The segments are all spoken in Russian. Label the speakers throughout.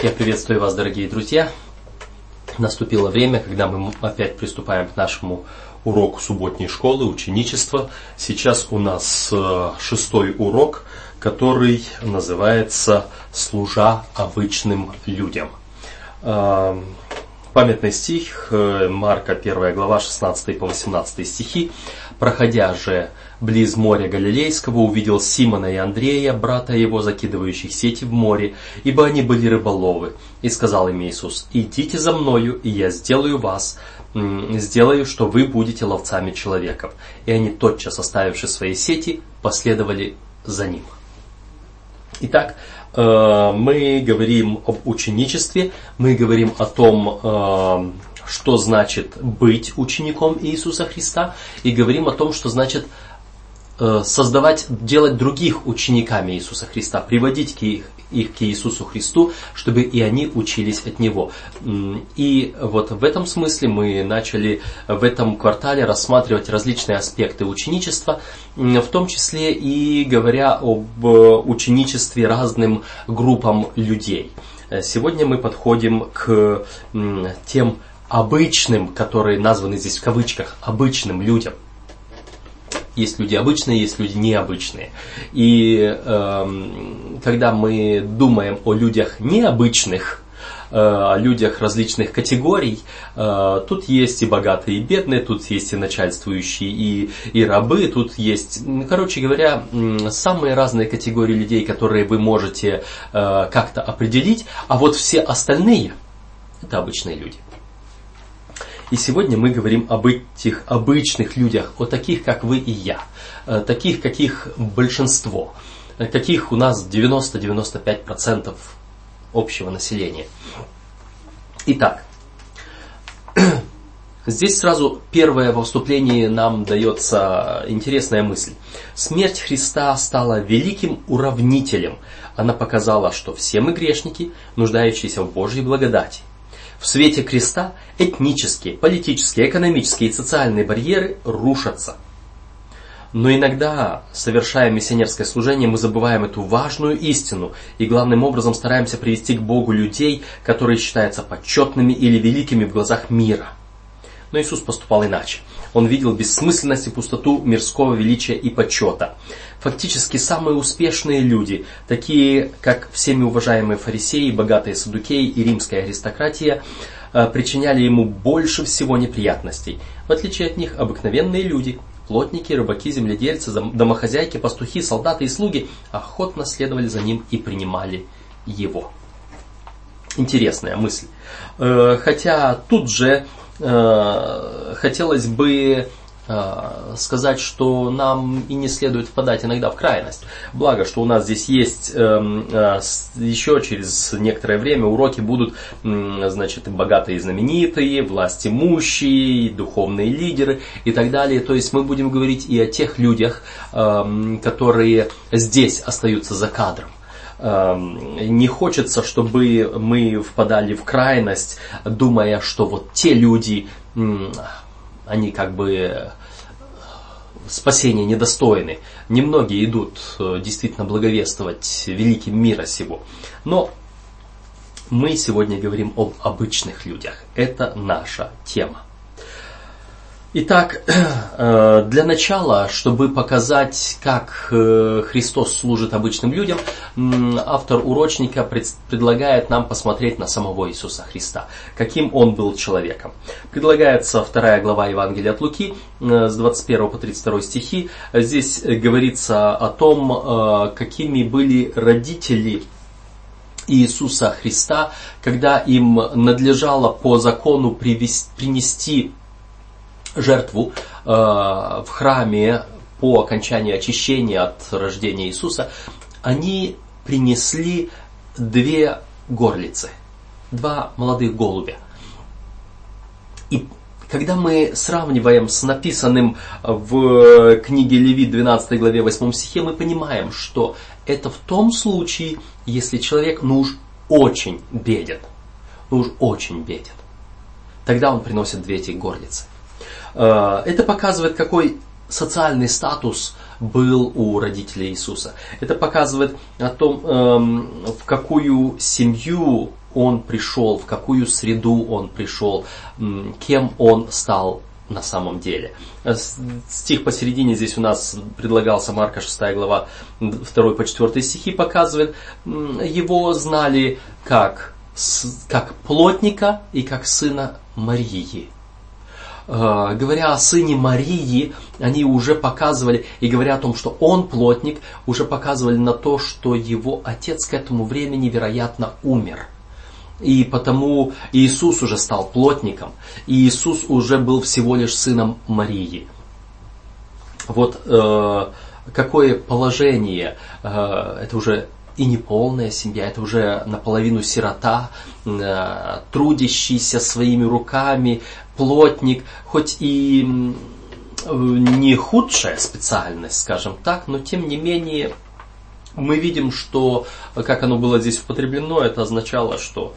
Speaker 1: Я приветствую вас, дорогие друзья. Наступило время, когда мы опять приступаем к нашему уроку субботней школы, ученичества. Сейчас у нас э, шестой урок, который называется «Служа обычным людям». Э, памятный стих, э, Марка 1 глава 16 по 18 стихи. «Проходя же близ моря Галилейского увидел Симона и Андрея, брата его, закидывающих сети в море, ибо они были рыболовы. И сказал им Иисус, идите за мною, и я сделаю вас, сделаю, что вы будете ловцами человеков. И они, тотчас оставивши свои сети, последовали за ним. Итак, э, мы говорим об ученичестве, мы говорим о том, э, что значит быть учеником Иисуса Христа, и говорим о том, что значит создавать, делать других учениками Иисуса Христа, приводить их, их к Иисусу Христу, чтобы и они учились от Него. И вот в этом смысле мы начали в этом квартале рассматривать различные аспекты ученичества, в том числе и говоря об э, ученичестве разным группам людей. Э, сегодня мы подходим к тем обычным, которые названы здесь в кавычках, обычным людям – есть люди обычные, есть люди необычные. И э, когда мы думаем о людях необычных, э, о людях различных категорий. Э, тут есть и богатые, и бедные, тут есть и начальствующие, и, и рабы, тут есть, короче говоря, самые разные категории людей, которые вы можете э, как-то определить, а вот все остальные – это обычные люди. И сегодня мы говорим об этих обычных людях, о таких, как вы и я, э, таких, каких большинство, э, каких у нас 90-95% общего населения. Итак, Здесь сразу первое во вступлении нам дается интересная мысль. Смерть Христа стала великим уравнителем. Она показала, что все мы грешники, нуждающиеся в Божьей благодати. В свете креста этнические, политические, экономические и социальные барьеры рушатся. Но иногда, совершая миссионерское служение, мы забываем эту важную истину и главным образом стараемся привести к Богу людей, которые считаются почетными или великими в глазах мира. Но Иисус поступал иначе. Он видел бессмысленность и пустоту мирского величия и почета. Фактически самые успешные люди, такие как всеми уважаемые фарисеи, богатые садукеи и римская аристократия, э, причиняли ему больше всего неприятностей. В отличие от них, обыкновенные люди, плотники, рыбаки, земледельцы, домохозяйки, пастухи, солдаты и слуги охотно следовали за ним и принимали его. Интересная мысль. Э, хотя тут же хотелось бы э, сказать, что нам и не следует впадать иногда в крайность. Благо, что у нас здесь есть эм, э, еще через некоторое время уроки будут, значит, богатые и знаменитые, власть имущие, духовные лидеры и так далее. То есть мы будем говорить и о тех людях, эм, которые здесь остаются за кадром. Эм, не хочется, чтобы мы впадали в крайность, думая, что вот те люди, они как бы спасения недостойны. Немногие идут э, действительно благовествовать великим мира сего. Но мы сегодня говорим об обычных людях. Это наша тема. Итак, э, для начала, чтобы показать, как э, Христос служит обычным людям, автор урочника предлагает нам посмотреть на самого Иисуса Христа, каким Он был человеком. Предлагается вторая глава Евангелия от Луки э, с 21 по 32 стихи. Здесь говорится о том, какими были родители Иисуса Христа, когда им надлежало по закону привести, принести жертву э, в храме по окончании очищения от рождения Иисуса, они принесли две горлицы, два молодых голубя. И когда мы сравниваем с написанным в книге Левит 12 главе 8 стихе, мы понимаем, что это в том случае, если человек ну уж очень беден. Ну уж очень беден. Тогда он приносит две эти горлицы. Э, это показывает, какой социальный статус был у родителей Иисуса. Это показывает о том, эм, в какую семью он пришел, в какую среду он пришел, кем он стал на самом деле. Э, стих посередине здесь у нас предлагался Марка 6 глава 2 по 4 стихи показывает. Его знали как, как плотника и как сына Марии. Э, говоря о сыне Марии, они уже показывали, и говоря о том, что он плотник, уже показывали на то, что его отец к этому времени, вероятно, умер – и потому Иисус уже стал плотником, и Иисус уже был всего лишь сыном Марии. Вот э, какое положение, э, это уже и неполная семья, это уже наполовину сирота, э, трудящийся своими руками, плотник, хоть и не худшая специальность, скажем так, но тем не менее мы видим, что, как оно было здесь употреблено, это означало, что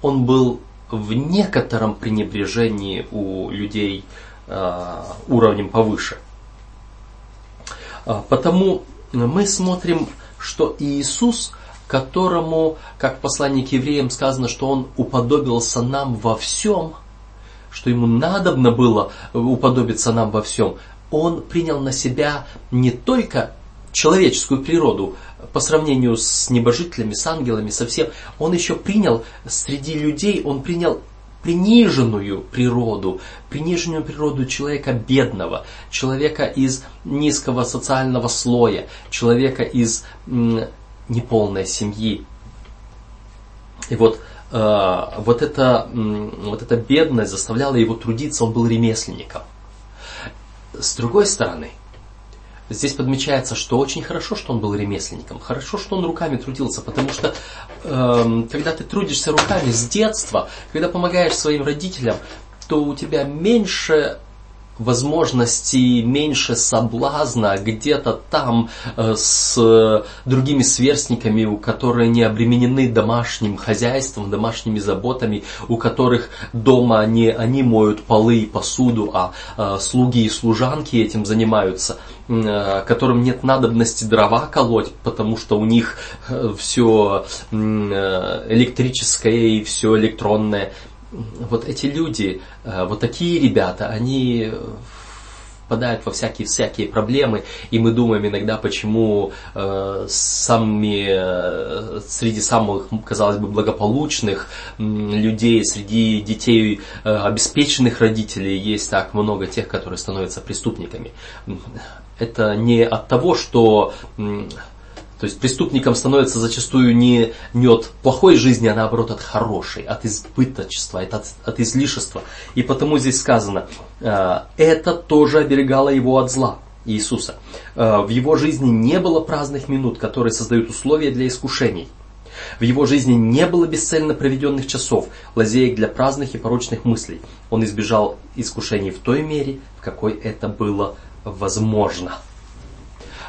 Speaker 1: он был в некотором пренебрежении у людей э, уровнем повыше. А, потому мы смотрим, что Иисус, которому, как посланник евреям сказано, что он уподобился нам во всем, что ему надобно было уподобиться нам во всем, он принял на себя не только человеческую природу, по сравнению с небожителями, с ангелами, со всем, он еще принял среди людей, он принял приниженную природу, приниженную природу человека бедного, человека из низкого социального слоя, человека из неполной семьи. И вот, вот, эта, вот эта бедность заставляла его трудиться, он был ремесленником. С другой стороны, Здесь подмечается, что очень хорошо, что он был ремесленником, хорошо, что он руками трудился, потому что э, когда ты трудишься руками с детства, когда помогаешь своим родителям, то у тебя меньше возможностей, меньше соблазна где-то там э, с другими сверстниками, у которые не обременены домашним хозяйством, домашними заботами, у которых дома не они моют полы и посуду, а э, слуги и служанки этим занимаются, э, которым нет надобности дрова колоть, потому что у них все электрическое и все электронное вот эти люди, э, вот такие ребята, они впадают во всякие-всякие проблемы, и мы думаем иногда, почему э, самыми, э, среди самых, казалось бы, благополучных э, людей, среди детей э, обеспеченных родителей есть так много тех, которые становятся преступниками. Это не от того, что то есть преступником становится зачастую не, не от плохой жизни, а наоборот от хорошей, от избыточества, от, от излишества. И потому здесь сказано, э, это тоже оберегало его от зла. Иисуса. Э, в его жизни не было праздных минут, которые создают условия для искушений. В его жизни не было бесцельно проведенных часов, лазеек для праздных и порочных мыслей. Он избежал искушений в той мере, в какой это было возможно.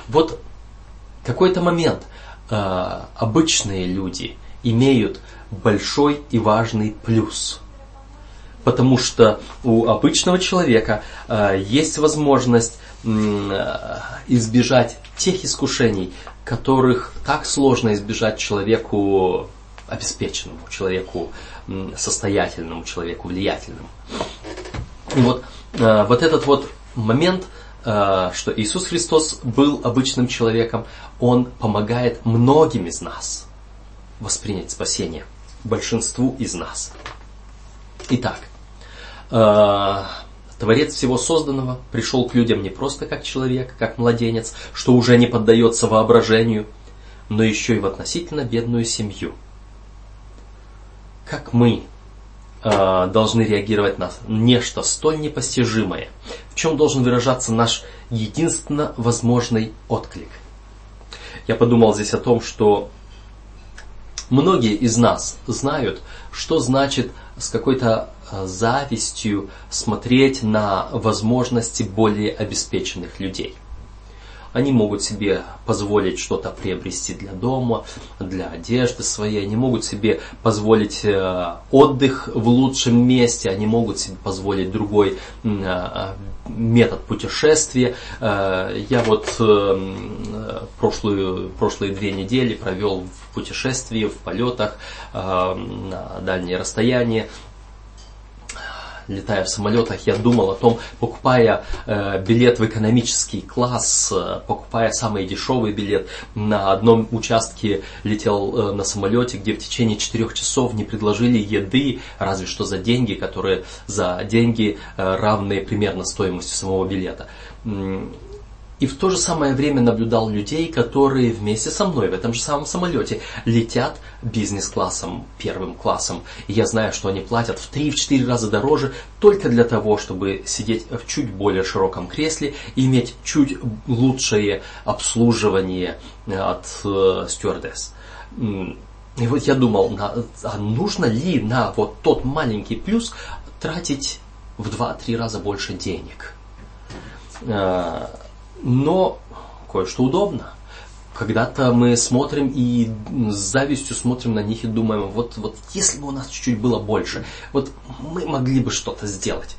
Speaker 1: Вот какой-то момент э, обычные люди имеют большой и важный плюс. Потому что у обычного человека э, есть возможность э, избежать тех искушений, которых так сложно избежать человеку обеспеченному, человеку состоятельному, человеку влиятельному. И вот, э, вот этот вот момент – Э, что Иисус Христос был обычным человеком, Он помогает многим из нас воспринять спасение, большинству из нас. Итак, э, Творец всего созданного пришел к людям не просто как человек, как младенец, что уже не поддается воображению, но еще и в относительно бедную семью. Как мы э, должны реагировать на нечто столь непостижимое, в чем должен выражаться наш единственно возможный отклик. Я подумал здесь о том, что многие из нас знают, что значит с какой-то а, завистью смотреть на возможности более обеспеченных людей. Они могут себе позволить что-то приобрести для дома, для одежды своей, они могут себе позволить э, отдых в лучшем месте, они могут себе позволить другой э, метод путешествия. Я вот прошлую, прошлые две недели провел в путешествии, в полетах на дальние расстояния летая в самолетах, я думал о том, покупая э, билет в экономический класс, э, покупая самый дешевый билет, на одном участке летел э, на самолете, где в течение четырех часов не предложили еды, разве что за деньги, которые за деньги э, равные примерно стоимости самого билета. И в то же самое время наблюдал людей, которые вместе со мной в этом же самом самолете летят бизнес-классом, первым классом. И я знаю, что они платят в 3-4 раза дороже только для того, чтобы сидеть в чуть более широком кресле и иметь чуть лучшее обслуживание э, от э, стюардесс. И вот я думал, а нужно ли на вот тот маленький плюс тратить в 2-3 раза больше денег? Но кое-что удобно. Когда-то мы смотрим и с завистью смотрим на них и думаем, вот, вот если бы у нас чуть-чуть было больше, вот мы могли бы что-то сделать.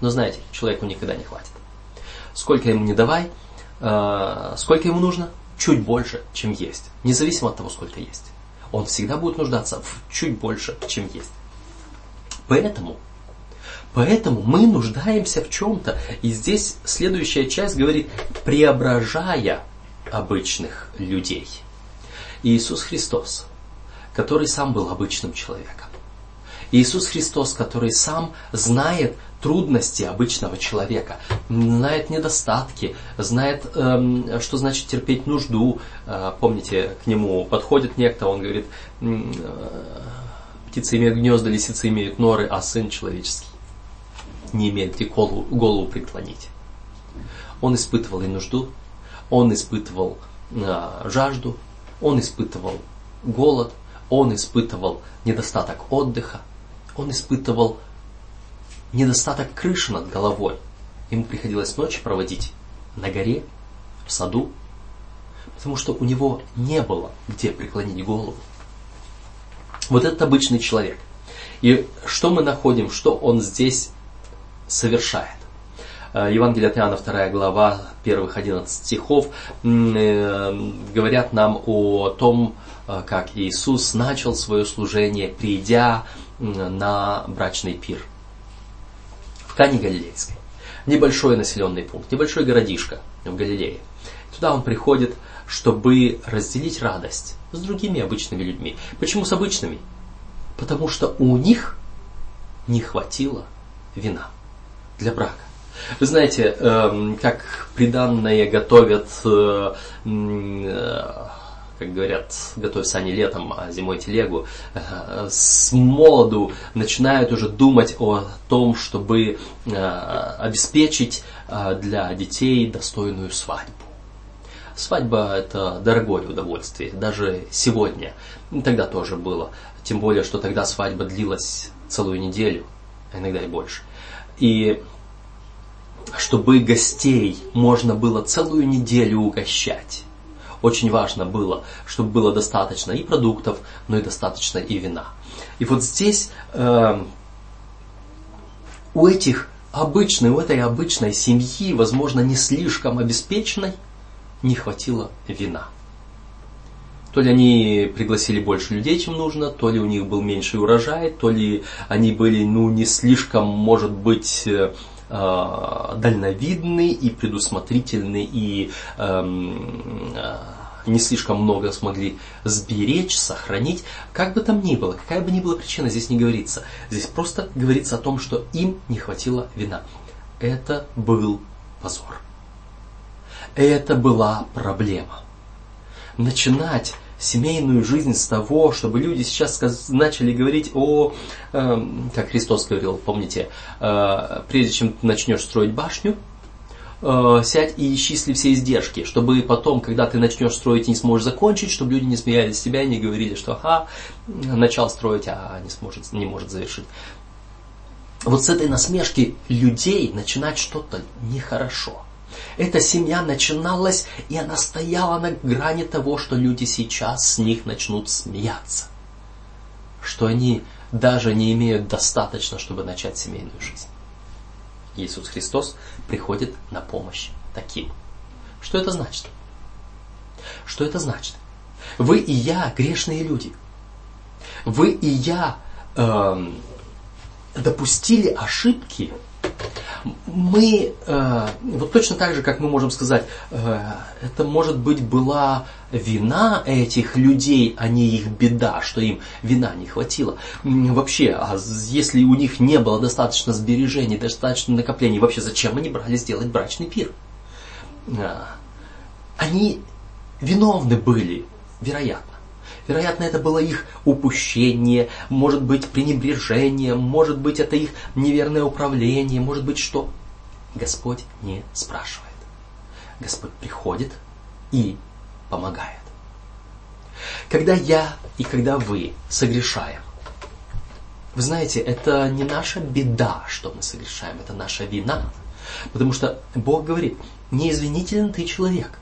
Speaker 1: Но знаете, человеку никогда не хватит. Сколько ему не давай, э, сколько ему нужно? Чуть больше, чем есть. Независимо от того, сколько есть. Он всегда будет нуждаться в чуть больше, чем есть. Поэтому Поэтому мы нуждаемся в чем-то. И здесь следующая часть говорит, преображая обычных людей. Иисус Христос, который сам был обычным человеком. Иисус Христос, который сам знает трудности обычного человека, знает недостатки, знает, эм, что значит терпеть нужду. Э, помните, к нему подходит некто, он говорит, э, птицы имеют гнезда, лисицы имеют норы, а сын человеческий не имеет где голову, голову преклонить. Он испытывал и нужду, он испытывал э, жажду, он испытывал голод, он испытывал недостаток отдыха, он испытывал недостаток крыши над головой. Ему приходилось ночи проводить на горе, в саду, потому что у него не было где преклонить голову. Вот этот обычный человек. И что мы находим, что он здесь совершает. Э, Евангелие от Иоанна, 2 глава, первых 11 стихов, э, говорят нам о том, э, как Иисус начал свое служение, придя на брачный пир в Кане Галилейской. Небольшой населенный пункт, небольшой городишко в Галилее. Туда он приходит, чтобы разделить радость с другими обычными людьми. Почему с обычными? Потому что у них не хватило вина для брака. Вы знаете, эм, как приданное готовят, э, э, как говорят, готовят сани летом, а зимой телегу, э, с молоду начинают уже думать о том, чтобы обеспечить для детей достойную свадьбу. Свадьба – это дорогое удовольствие, даже сегодня. Тогда тоже было. Тем более, что тогда свадьба длилась целую неделю, а иногда и больше. И чтобы гостей можно было целую неделю угощать. Очень важно было, чтобы было достаточно и продуктов, но и достаточно и вина. И вот здесь э, у этих обычной, у этой обычной семьи, возможно, не слишком обеспеченной, не хватило вина. То ли они пригласили больше людей, чем нужно, то ли у них был меньший урожай, то ли они были ну, не слишком, может быть, э, э, дальновидны и предусмотрительны и эм, э, не слишком много смогли сберечь, сохранить. Как бы там ни было, какая бы ни была причина, здесь не говорится. Здесь просто говорится о том, что им не хватило вина. Это был позор. Это была проблема. Начинать семейную жизнь с того, чтобы люди сейчас начали говорить о, э, как Христос говорил, помните, э, прежде чем ты начнешь строить башню, э, сядь и исчисли все издержки, чтобы потом, когда ты начнешь строить не сможешь закончить, чтобы люди не смеялись с тебя и не говорили, что ага, начал строить, а не, сможет, не может завершить. Вот с этой насмешки людей начинать что-то нехорошо. Эта семья начиналась, и она стояла на грани того, что люди сейчас с них начнут смеяться. Что они даже не имеют достаточно, чтобы начать семейную жизнь. Иисус Христос приходит на помощь таким. Что это значит? Что это значит? Вы и я грешные люди. Вы и я э, допустили ошибки мы, э, вот точно так же, как мы можем сказать, э, это может быть была вина этих людей, а не их беда, что им вина не хватило. Вообще, а если у них не было достаточно сбережений, достаточно накоплений, вообще зачем они брали сделать брачный пир? Э, они виновны были, вероятно. Вероятно, это было их упущение, может быть пренебрежение, может быть это их неверное управление, может быть что. Господь не спрашивает. Господь приходит и помогает. Когда я и когда вы согрешаем, вы знаете, это не наша беда, что мы согрешаем, это наша вина. Потому что Бог говорит, неизвинителен ты человек.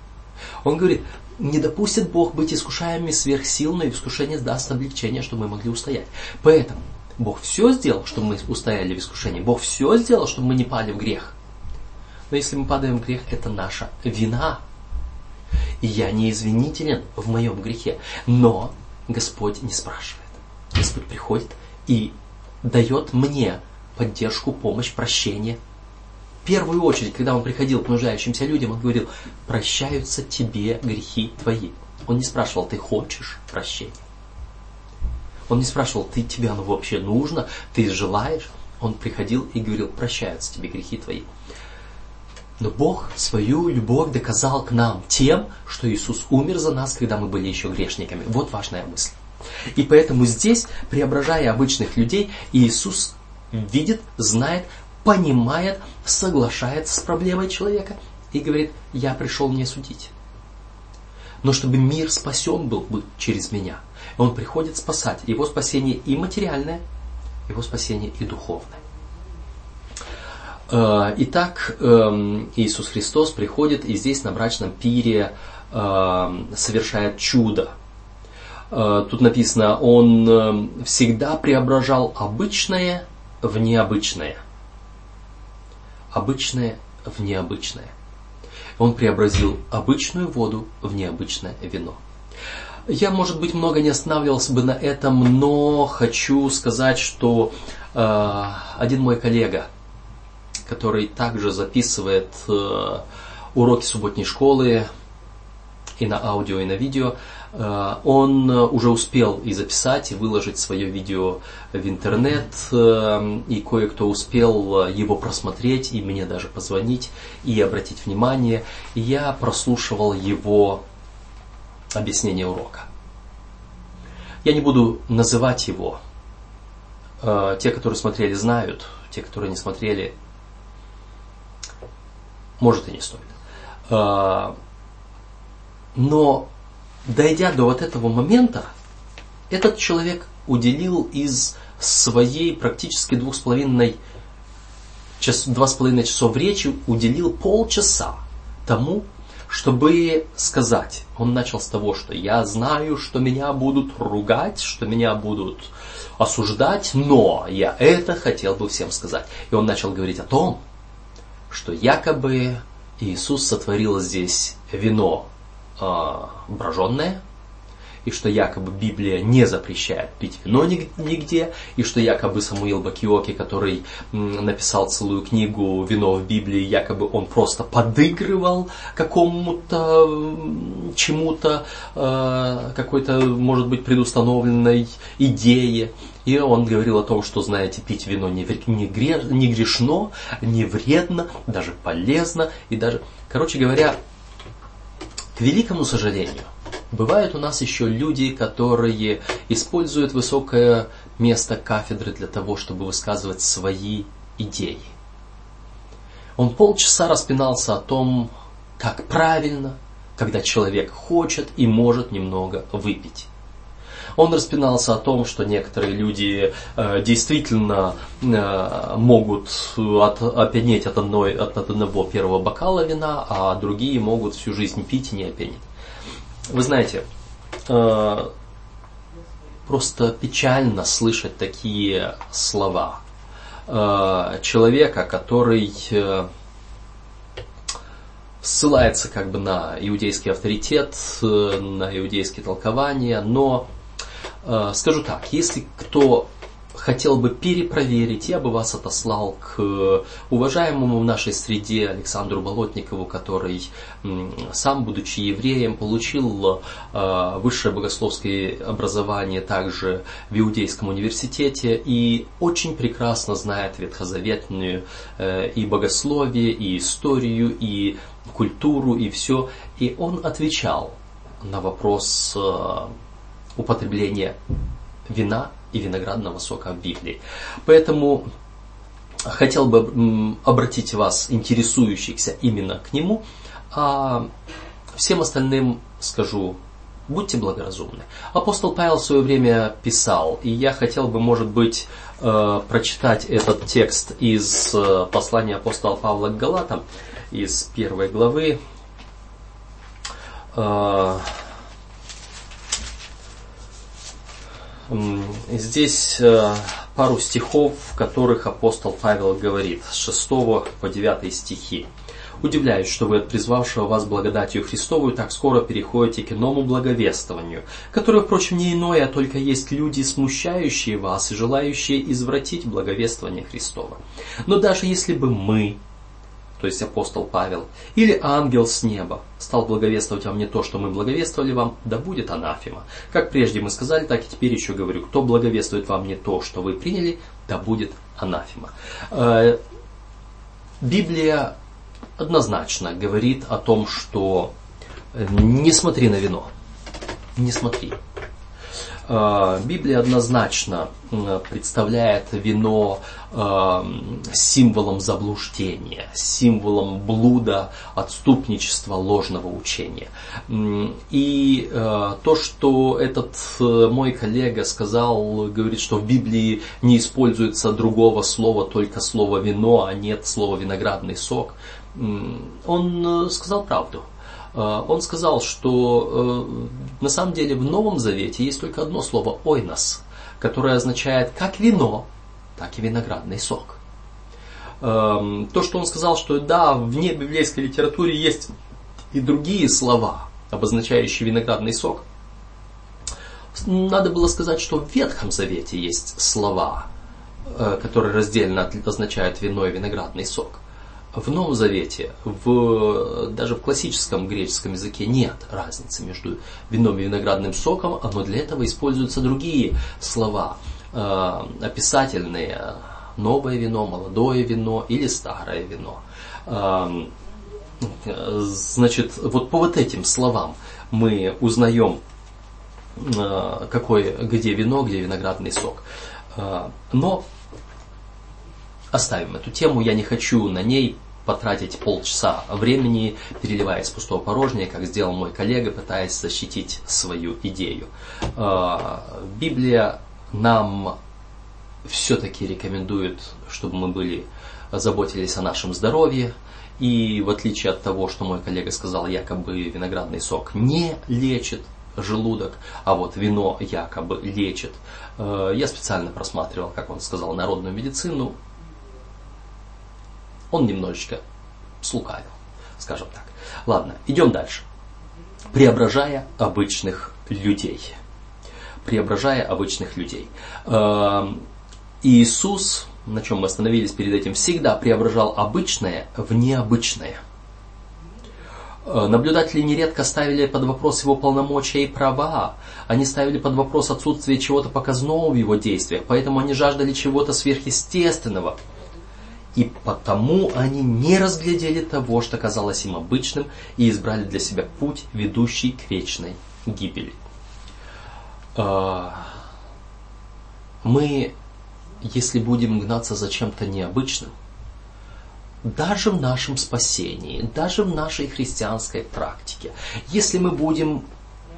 Speaker 1: Он говорит, не допустит Бог быть искушаемыми сверх сил, но и искушение даст облегчение, чтобы мы могли устоять. Поэтому Бог все сделал, чтобы мы устояли в искушении. Бог все сделал, чтобы мы не пали в грех. Но если мы падаем в грех, это наша вина. И я не извинителен в моем грехе. Но Господь не спрашивает. Господь приходит и дает мне поддержку, помощь, прощение – первую очередь, когда он приходил к нуждающимся людям, он говорил, прощаются тебе грехи твои. Он не спрашивал, ты хочешь прощения? Он не спрашивал, ты тебе оно вообще нужно, ты желаешь? Он приходил и говорил, прощаются тебе грехи твои. Но Бог свою любовь доказал к нам тем, что Иисус умер за нас, когда мы были еще грешниками. Вот важная мысль. И поэтому здесь, преображая обычных людей, Иисус видит, знает, понимает, соглашается с проблемой человека и говорит, я пришел не судить. Но чтобы мир спасен был бы через меня. Он приходит спасать. Его спасение и материальное, его спасение и духовное. Э, итак, эм, Иисус Христос приходит и здесь на брачном пире эм, совершает чудо. Э, тут написано, Он эм, всегда преображал обычное в необычное обычное в необычное. Он преобразил обычную воду в необычное вино. Я, может быть, много не останавливался бы на этом, но хочу сказать, что э, один мой коллега, который также записывает э, уроки субботней школы и на аудио, и на видео, Э, он э, уже успел и записать, и выложить свое видео в интернет, э, и кое-кто успел его просмотреть, и мне даже позвонить, и обратить внимание. И я прослушивал его объяснение урока. Я не буду называть его. Те, которые смотрели, знают. Те, которые не смотрели, может и не стоит. Но дойдя до вот этого момента, этот человек уделил из своей практически двух с половиной час, два с половиной часов речи, уделил полчаса тому, чтобы сказать. Он начал с того, что я знаю, что меня будут ругать, что меня будут осуждать, но я это хотел бы всем сказать. И он начал говорить о том, что якобы Иисус сотворил здесь вино броженное, и что якобы Библия не запрещает пить вино нигде, и что якобы Самуил Бакиоки, который написал целую книгу «Вино в Библии», якобы он просто подыгрывал какому-то чему-то, э, какой-то, может быть, предустановленной идее. И он говорил о том, что, знаете, пить вино не, не, не грешно, не вредно, даже полезно, и даже, короче говоря, к великому сожалению, бывают у нас еще люди, которые используют высокое место кафедры для того, чтобы высказывать свои идеи. Он полчаса распинался о том, как правильно, когда человек хочет и может немного выпить. Он распинался о том, что некоторые люди э, действительно э, могут от, опьянеть от, одной, от одного первого бокала вина, а другие могут всю жизнь пить и не опьянеть. Вы знаете, э, просто печально слышать такие слова э, человека, который э, ссылается как бы на иудейский авторитет, э, на иудейские толкования, но скажу так, если кто хотел бы перепроверить, я бы вас отослал к уважаемому в нашей среде Александру Болотникову, который сам, будучи евреем, получил э, высшее богословское образование также в Иудейском университете и очень прекрасно знает ветхозаветную э, и богословие, и историю, и культуру, и все. И он отвечал на вопрос э, употребления вина и виноградного сока в Библии. Поэтому хотел бы обратить вас, интересующихся именно к нему, а всем остальным скажу, будьте благоразумны. Апостол Павел в свое время писал, и я хотел бы, может быть, э, прочитать этот текст из э, послания апостола Павла к Галатам, из первой главы. Э, Здесь э, пару стихов, в которых апостол Павел говорит с 6 по 9 стихи. Удивляюсь, что вы от призвавшего вас благодатью Христовую так скоро переходите к иному благовествованию, которое, впрочем, не иное, а только есть люди, смущающие вас и желающие извратить благовествование Христова. Но даже если бы мы, то есть апостол Павел, или ангел с неба стал благовествовать вам не то, что мы благовествовали вам, да будет анафема. Как прежде мы сказали, так и теперь еще говорю, кто благовествует вам не то, что вы приняли, да будет анафема. Э, Библия однозначно говорит о том, что не смотри на вино, не смотри. Э, Библия однозначно представляет вино э, символом заблуждения, символом блуда, отступничества, ложного учения. И э, то, что этот мой коллега сказал, говорит, что в Библии не используется другого слова, только слово вино, а нет слова виноградный сок, он сказал правду. Э, он сказал, что э, на самом деле в Новом Завете есть только одно слово «ойнос», которое означает как вино, так и виноградный сок. Эм, то, что он сказал, что да, в небиблейской литературе есть и другие слова, обозначающие виноградный сок, надо было сказать, что в Ветхом Завете есть слова, э, которые раздельно означают вино и виноградный сок. В Новом Завете, в, даже в классическом греческом языке нет разницы между вином и виноградным соком, но для этого используются другие слова, э, описательные, новое вино, молодое вино или старое вино. Э, значит, вот по вот этим словам мы узнаем, э, какое, где вино, где виноградный сок. Э, но оставим эту тему, я не хочу на ней потратить полчаса времени, переливая из пустого порожнее, как сделал мой коллега, пытаясь защитить свою идею. А, Библия нам все-таки рекомендует, чтобы мы были заботились о нашем здоровье. И в отличие от того, что мой коллега сказал, якобы виноградный сок не лечит желудок, а вот вино якобы лечит. А, я специально просматривал, как он сказал, народную медицину он немножечко слукавил, скажем так. Ладно, идем дальше. Преображая обычных людей. Преображая обычных людей. Эм, Иисус, на чем мы остановились перед этим, всегда преображал обычное в необычное. Э, наблюдатели нередко ставили под вопрос его полномочия и права. Они ставили под вопрос отсутствие чего-то показного в его действиях, поэтому они жаждали чего-то сверхъестественного – и потому они не разглядели того, что казалось им обычным, и избрали для себя путь, ведущий к вечной гибели. А, мы, если будем гнаться за чем-то необычным, даже в нашем спасении, даже в нашей христианской практике, если мы будем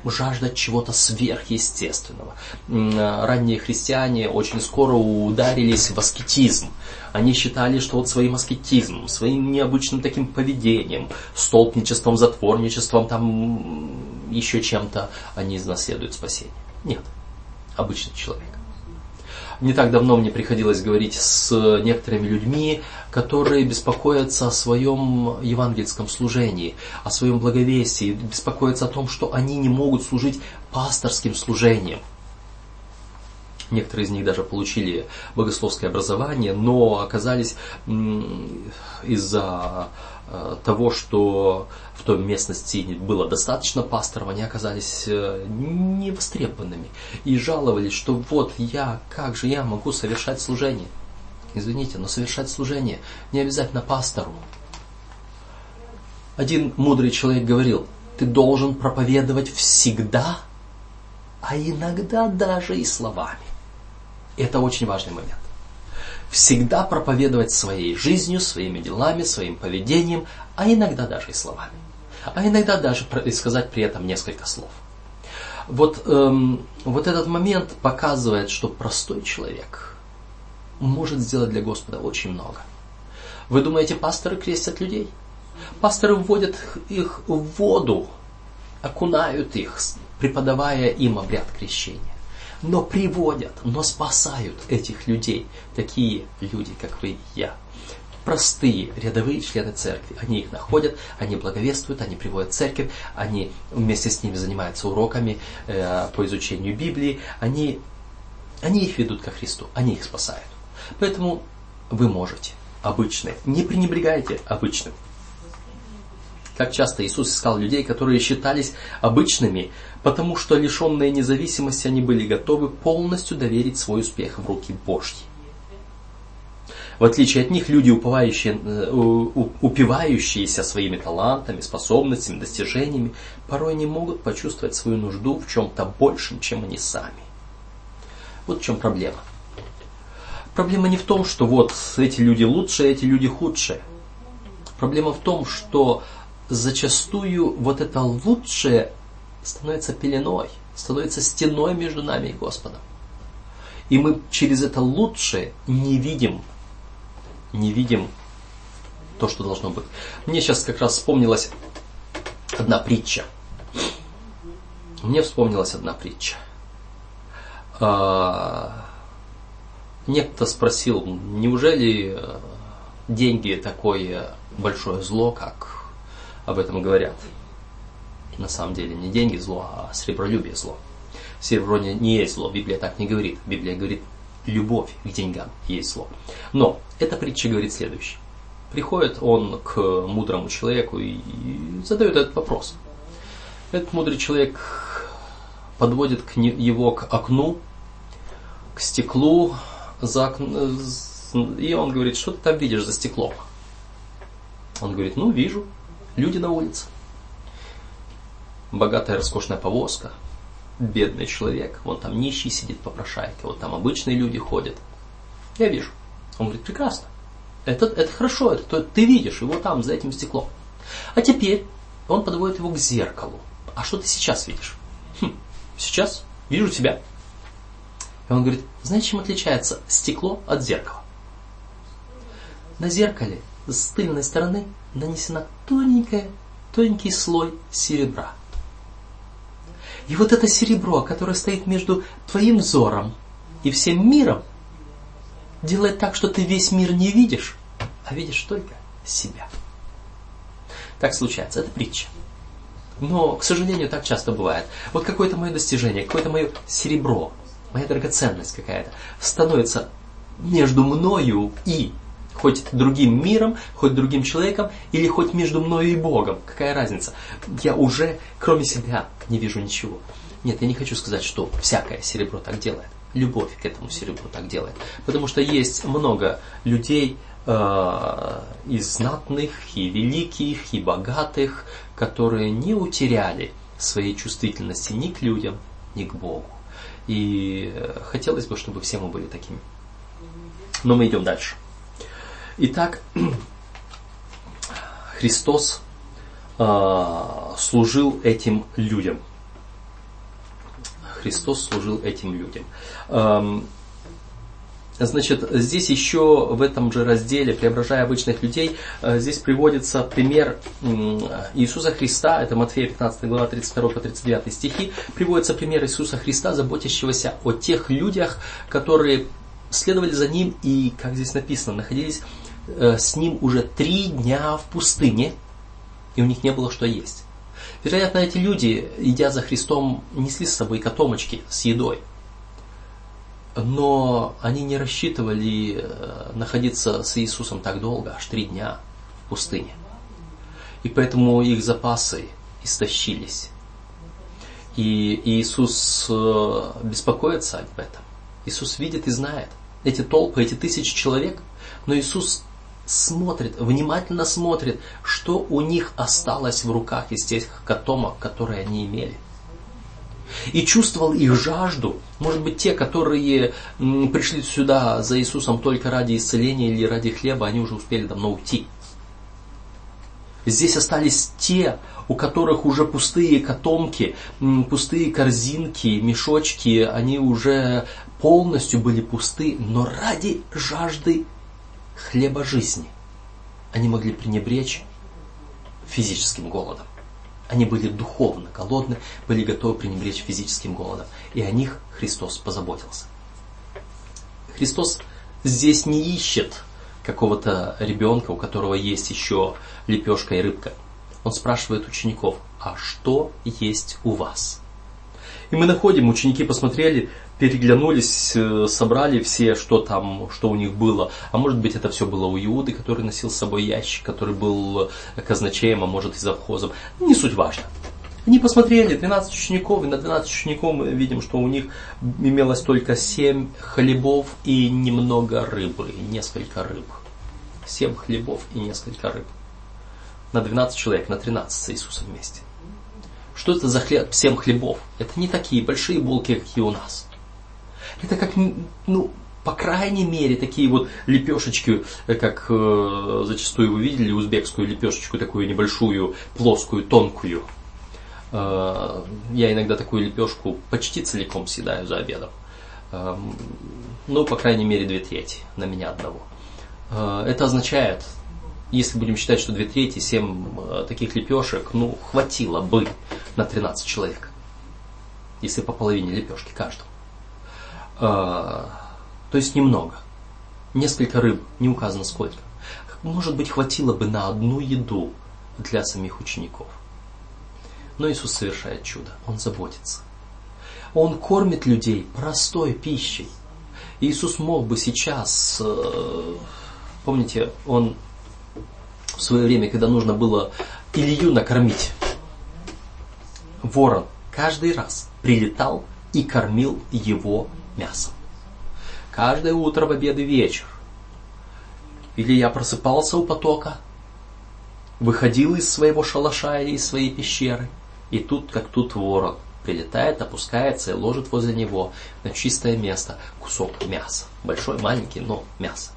Speaker 1: жажда чего-то сверхъестественного. Ранние христиане очень скоро ударились в аскетизм. Они считали, что вот своим аскетизмом, своим необычным таким поведением, столпничеством, затворничеством, там еще чем-то они наследуют спасение. Нет, обычный человек. Не так давно мне приходилось говорить с некоторыми людьми, которые беспокоятся о своем евангельском служении, о своем благовестии, беспокоятся о том, что они не могут служить пасторским служением. Некоторые из них даже получили богословское образование, но оказались из-за э, того, что в той местности было достаточно пасторов, они оказались э, невостребованными и жаловались, что вот я, как же я могу совершать служение. Извините, но совершать служение не обязательно пастору. Один мудрый человек говорил, ты должен проповедовать всегда, а иногда даже и словами. Это очень важный момент. Всегда проповедовать своей жизнью, своими делами, своим поведением, а иногда даже и словами. А иногда даже сказать при этом несколько слов. Вот, эм, вот этот момент показывает, что простой человек может сделать для Господа очень много. Вы думаете, пасторы крестят людей? Пасторы вводят их в воду, окунают их, преподавая им обряд крещения но приводят, но спасают этих людей. Такие люди, как вы и я. Простые рядовые члены церкви. Они их находят, они благовествуют, они приводят церковь, они вместе с ними занимаются уроками э, по изучению Библии. Они, они их ведут ко Христу, они их спасают. Поэтому вы можете обычные. Не пренебрегайте обычным. Как часто Иисус искал людей, которые считались обычными, потому что лишенные независимости они были готовы полностью доверить свой успех в руки Божьи. В отличие от них, люди, уповающие, э, упивающиеся своими талантами, способностями, достижениями, порой не могут почувствовать свою нужду в чем-то большем, чем они сами. Вот в чем проблема. Проблема не в том, что вот эти люди лучшие, эти люди худшие. Проблема в том, что зачастую вот это лучшее становится пеленой, становится стеной между нами и Господом. И мы через это лучшее не видим, не видим то, что должно быть. Мне сейчас как раз вспомнилась одна притча. Мне вспомнилась одна притча. А, некто спросил, неужели деньги такое большое зло, как об этом говорят. На самом деле не деньги зло, а сребролюбие зло. Серебро не, не есть зло, Библия так не говорит. Библия говорит, любовь к деньгам есть зло. Но эта притча говорит следующее. Приходит он к мудрому человеку и задает этот вопрос. Этот мудрый человек подводит к его к окну, к стеклу, за окно, и он говорит, что ты там видишь за стеклом? Он говорит, ну вижу, люди на улице. Богатая роскошная повозка, бедный человек, вон там нищий сидит попрошайка, вот там обычные люди ходят. Я вижу. Он говорит, прекрасно. Это, это хорошо, это то, ты видишь его там, за этим стеклом. А теперь он подводит его к зеркалу. А что ты сейчас видишь? Хм, сейчас вижу тебя. И он говорит, знаете, чем отличается стекло от зеркала? На зеркале с тыльной стороны нанесена тоненькая, тоненький слой серебра. И вот это серебро, которое стоит между твоим взором и всем миром, делает так, что ты весь мир не видишь, а видишь только себя. Так случается, это притча. Но, к сожалению, так часто бывает. Вот какое-то мое достижение, какое-то мое серебро, моя драгоценность какая-то становится между мною и хоть другим миром, хоть другим человеком, или хоть между мною и Богом. Какая разница? Я уже, кроме себя, не вижу ничего. Нет, я не хочу сказать, что всякое серебро так делает. Любовь к этому серебру так делает. Потому что есть много людей э, и знатных, и великих, и богатых, которые не утеряли своей чувствительности ни к людям, ни к Богу. И э, хотелось бы, чтобы все мы были такими. Но мы идем дальше. Итак, Христос э, служил этим людям. Христос служил этим людям. Эм, Значит, здесь еще в этом же разделе, преображая обычных людей, э, здесь приводится пример Иисуса Христа, это Матфея 15 глава 32 по 39 стихи, приводится пример Иисуса Христа, заботящегося о тех людях, которые следовали за Ним и, как здесь написано, находились э, с Ним уже три дня в пустыне, и у них не было что есть. Вероятно, эти люди, идя за Христом, несли с собой котомочки с едой – но они не рассчитывали э, находиться с Иисусом так долго, аж три дня в пустыне. И поэтому их запасы истощились. И Иисус э, беспокоится об этом. Иисус видит и знает эти толпы, эти тысячи человек, но Иисус смотрит, внимательно смотрит, что у них осталось в руках из тех котомок, которые они имели и чувствовал их жажду. Может быть, те, которые пришли сюда за Иисусом только ради исцеления или ради хлеба, они уже успели давно уйти. Здесь остались те, у которых уже пустые котомки, пустые корзинки, мешочки, они уже полностью были пусты, но ради жажды хлеба жизни они могли пренебречь физическим голодом. Они были духовно голодны, были готовы пренебречь физическим голодом. И о них Христос позаботился. Христос здесь не ищет какого-то ребенка, у которого есть еще лепешка и рыбка. Он спрашивает учеников, а что есть у вас? И мы находим, ученики посмотрели, переглянулись, э, собрали все, что там, что у них было. А может быть это все было у Иуды, который носил с собой ящик, который был казначеем, а может и завхозом. Не суть важно. Они посмотрели, 12 учеников, и на 12 учеников мы видим, что у них имелось только 7 хлебов и немного рыбы, несколько рыб. 7 хлебов и несколько рыб. На 12 человек, на 13 с Иисусом вместе. Что это за хлеб, 7 хлебов? Это не такие большие булки, какие у нас. Это как, ну, по крайней мере, такие вот лепешечки, э, как э, зачастую вы видели, узбекскую лепешечку, такую небольшую, плоскую, тонкую. Э, я иногда такую лепешку почти целиком съедаю за обедом. Э, ну, по крайней мере, две трети на меня одного. Э, это означает, если будем считать, что две трети, семь э, таких лепешек, ну, хватило бы на 13 человек. Если по половине лепешки каждому. А, то есть немного. Несколько рыб, не указано сколько. Может быть, хватило бы на одну еду для самих учеников. Но Иисус совершает чудо. Он заботится. Он кормит людей простой пищей. Иисус мог бы сейчас, э, помните, он в свое время, когда нужно было Илью накормить, ворон каждый раз прилетал и кормил его мясом. Каждое утро в обед и вечер. Или я просыпался у потока, выходил из своего шалаша или из своей пещеры, и тут, как тут ворон, прилетает, опускается и ложит возле него на чистое место кусок мяса. Большой, маленький, но мясо.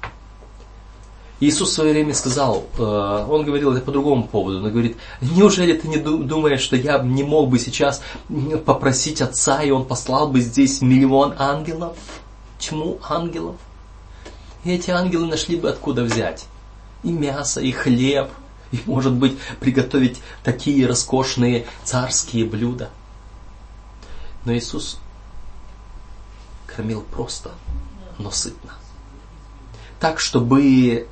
Speaker 1: Иисус в свое время сказал, э, он говорил это по другому поводу, он говорит, неужели ты не думаешь, что я не мог бы сейчас попросить Отца, и Он послал бы здесь миллион ангелов, тьму ангелов? И эти ангелы нашли бы откуда взять и мясо, и хлеб, и, может быть, приготовить такие роскошные царские блюда. Но Иисус кормил просто, но сытно. Так, чтобы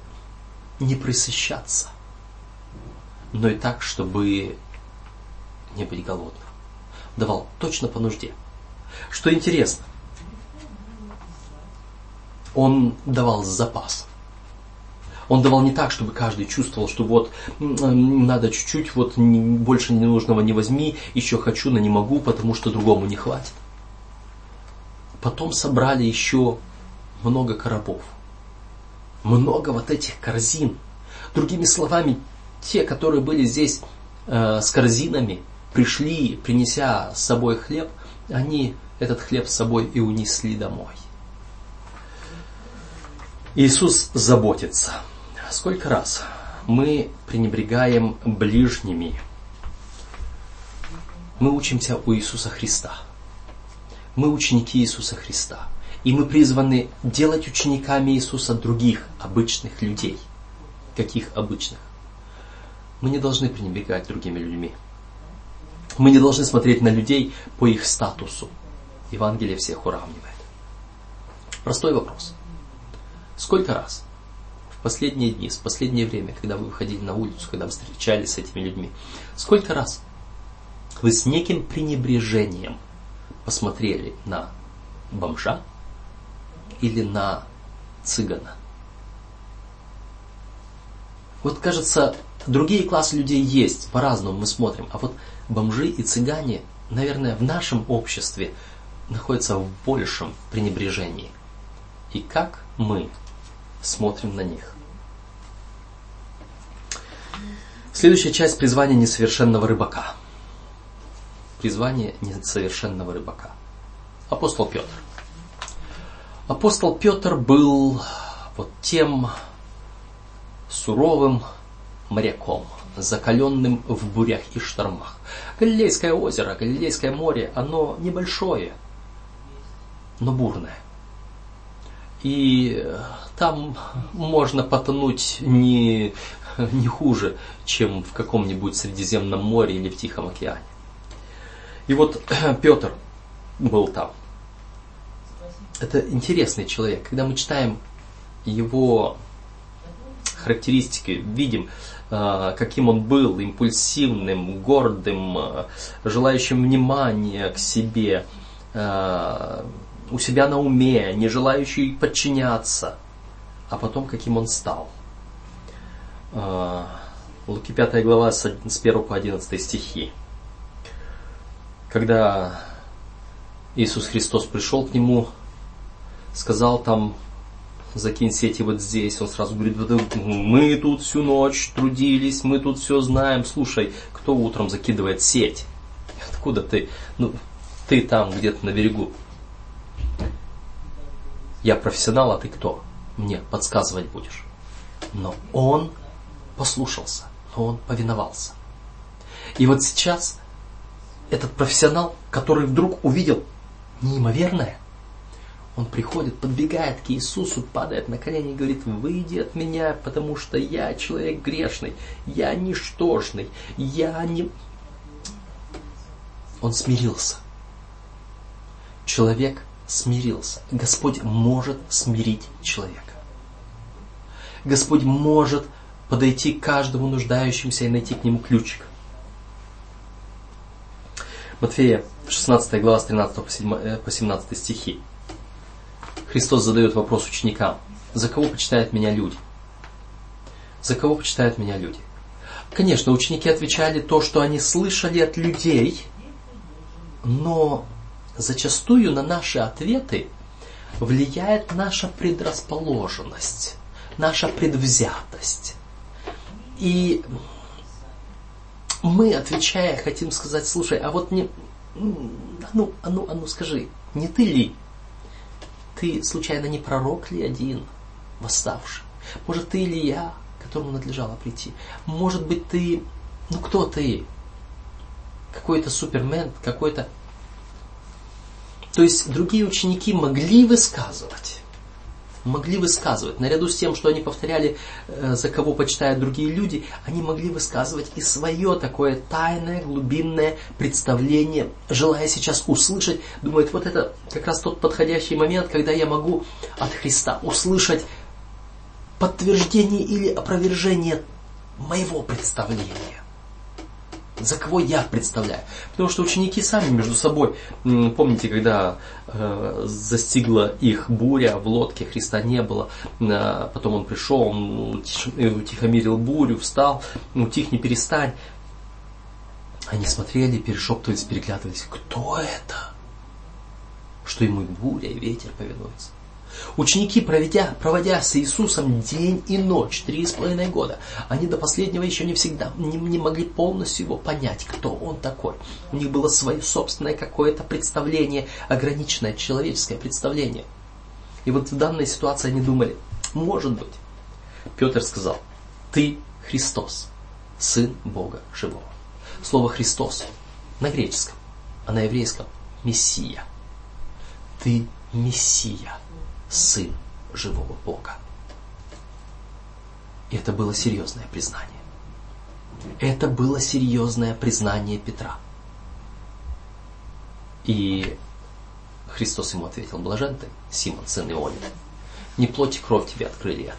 Speaker 1: не присыщаться, но и так, чтобы не быть голодным. Давал точно по нужде. Что интересно, он давал с запасом. Он давал не так, чтобы каждый чувствовал, что вот надо чуть-чуть, вот больше ненужного не возьми, еще хочу, но не могу, потому что другому не хватит. Потом собрали еще много коробов много вот этих корзин. Другими словами, те, которые были здесь э, с корзинами, пришли, принеся с собой хлеб, они этот хлеб с собой и унесли домой. Иисус заботится. Сколько раз мы пренебрегаем ближними. Мы учимся у Иисуса Христа. Мы ученики Иисуса Христа. И мы призваны делать учениками Иисуса других обычных людей. Каких обычных? Мы не должны пренебрегать другими людьми. Мы не должны смотреть на людей по их статусу. Евангелие всех уравнивает. Простой вопрос. Сколько раз в последние дни, в последнее время, когда вы выходили на улицу, когда вы встречались с этими людьми, сколько раз вы с неким пренебрежением посмотрели на бомжа или на цыгана? Вот кажется, другие классы людей есть, по-разному мы смотрим, а вот бомжи и цыгане, наверное, в нашем обществе находятся в большем пренебрежении. И как мы смотрим на них? Следующая часть призвания несовершенного рыбака. Призвание несовершенного рыбака. Апостол Петр. Апостол Петр был вот тем суровым моряком, закаленным в бурях и штормах. Галилейское озеро, Галилейское море, оно небольшое, но бурное. И там можно потонуть не, не хуже, чем в каком-нибудь Средиземном море или в Тихом океане. И вот Петр был там. Это интересный человек. Когда мы читаем его характеристики, видим, а, каким он был, импульсивным, гордым, а, желающим внимания к себе, а, у себя на уме, не желающий подчиняться, а потом каким он стал. Луки 5 глава с 1 по 11 стихи. Когда Иисус Христос пришел к нему, сказал там закинь сети вот здесь. Он сразу говорит, мы тут всю ночь трудились, мы тут все знаем. Слушай, кто утром закидывает сеть? Откуда ты? Ну, ты там где-то на берегу. Я профессионал, а ты кто? Мне подсказывать будешь. Но он послушался, но он повиновался. И вот сейчас этот профессионал, который вдруг увидел неимоверное – он приходит, подбегает к Иисусу, падает на колени и говорит, выйди от меня, потому что я человек грешный, я ничтожный, я не... Он смирился. Человек смирился. Господь может смирить человека. Господь может подойти к каждому нуждающемуся и найти к нему ключик. Матфея 16 глава с 13 по 17 э, стихи. Христос задает вопрос ученикам. За кого почитают меня люди? За кого почитают меня люди? Конечно, ученики отвечали то, что они слышали от людей, но зачастую на наши ответы влияет наша предрасположенность, наша предвзятость. И мы, отвечая, хотим сказать, слушай, а вот не, а ну, а ну, а ну скажи, не ты ли ты случайно не пророк ли один, восставший? Может, ты или я, которому надлежало прийти? Может быть, ты... Ну, кто ты? Какой-то супермен, какой-то... То есть, другие ученики могли высказывать могли высказывать. Наряду с тем, что они повторяли, э, за кого почитают другие люди, они могли высказывать и свое такое тайное, глубинное представление, желая сейчас услышать, думают, вот это как раз тот подходящий момент, когда я могу от Христа услышать подтверждение или опровержение моего представления за кого я представляю. Потому что ученики сами между собой, помните, когда э, застигла их буря в лодке, Христа не было, э, потом он пришел, он утихомирил бурю, встал, утихни, перестань. Они смотрели, перешептывались, переглядывались, кто это? Что ему и буря, и ветер повинуются. Ученики, проведя, проводя с Иисусом день и ночь, три с половиной года, они до последнего еще не всегда не, не могли полностью его понять, кто он такой. У них было свое собственное какое-то представление, ограниченное человеческое представление. И вот в данной ситуации они думали, может быть, Петр сказал, ты Христос, Сын Бога Живого. Слово Христос на греческом, а на еврейском Мессия. ты Мессия, Сын живого Бога. И это было серьезное признание. Это было серьезное признание Петра. И Христос ему ответил, блажен ты, Симон, сын Ионин. Не плоть и кровь тебе открыли это.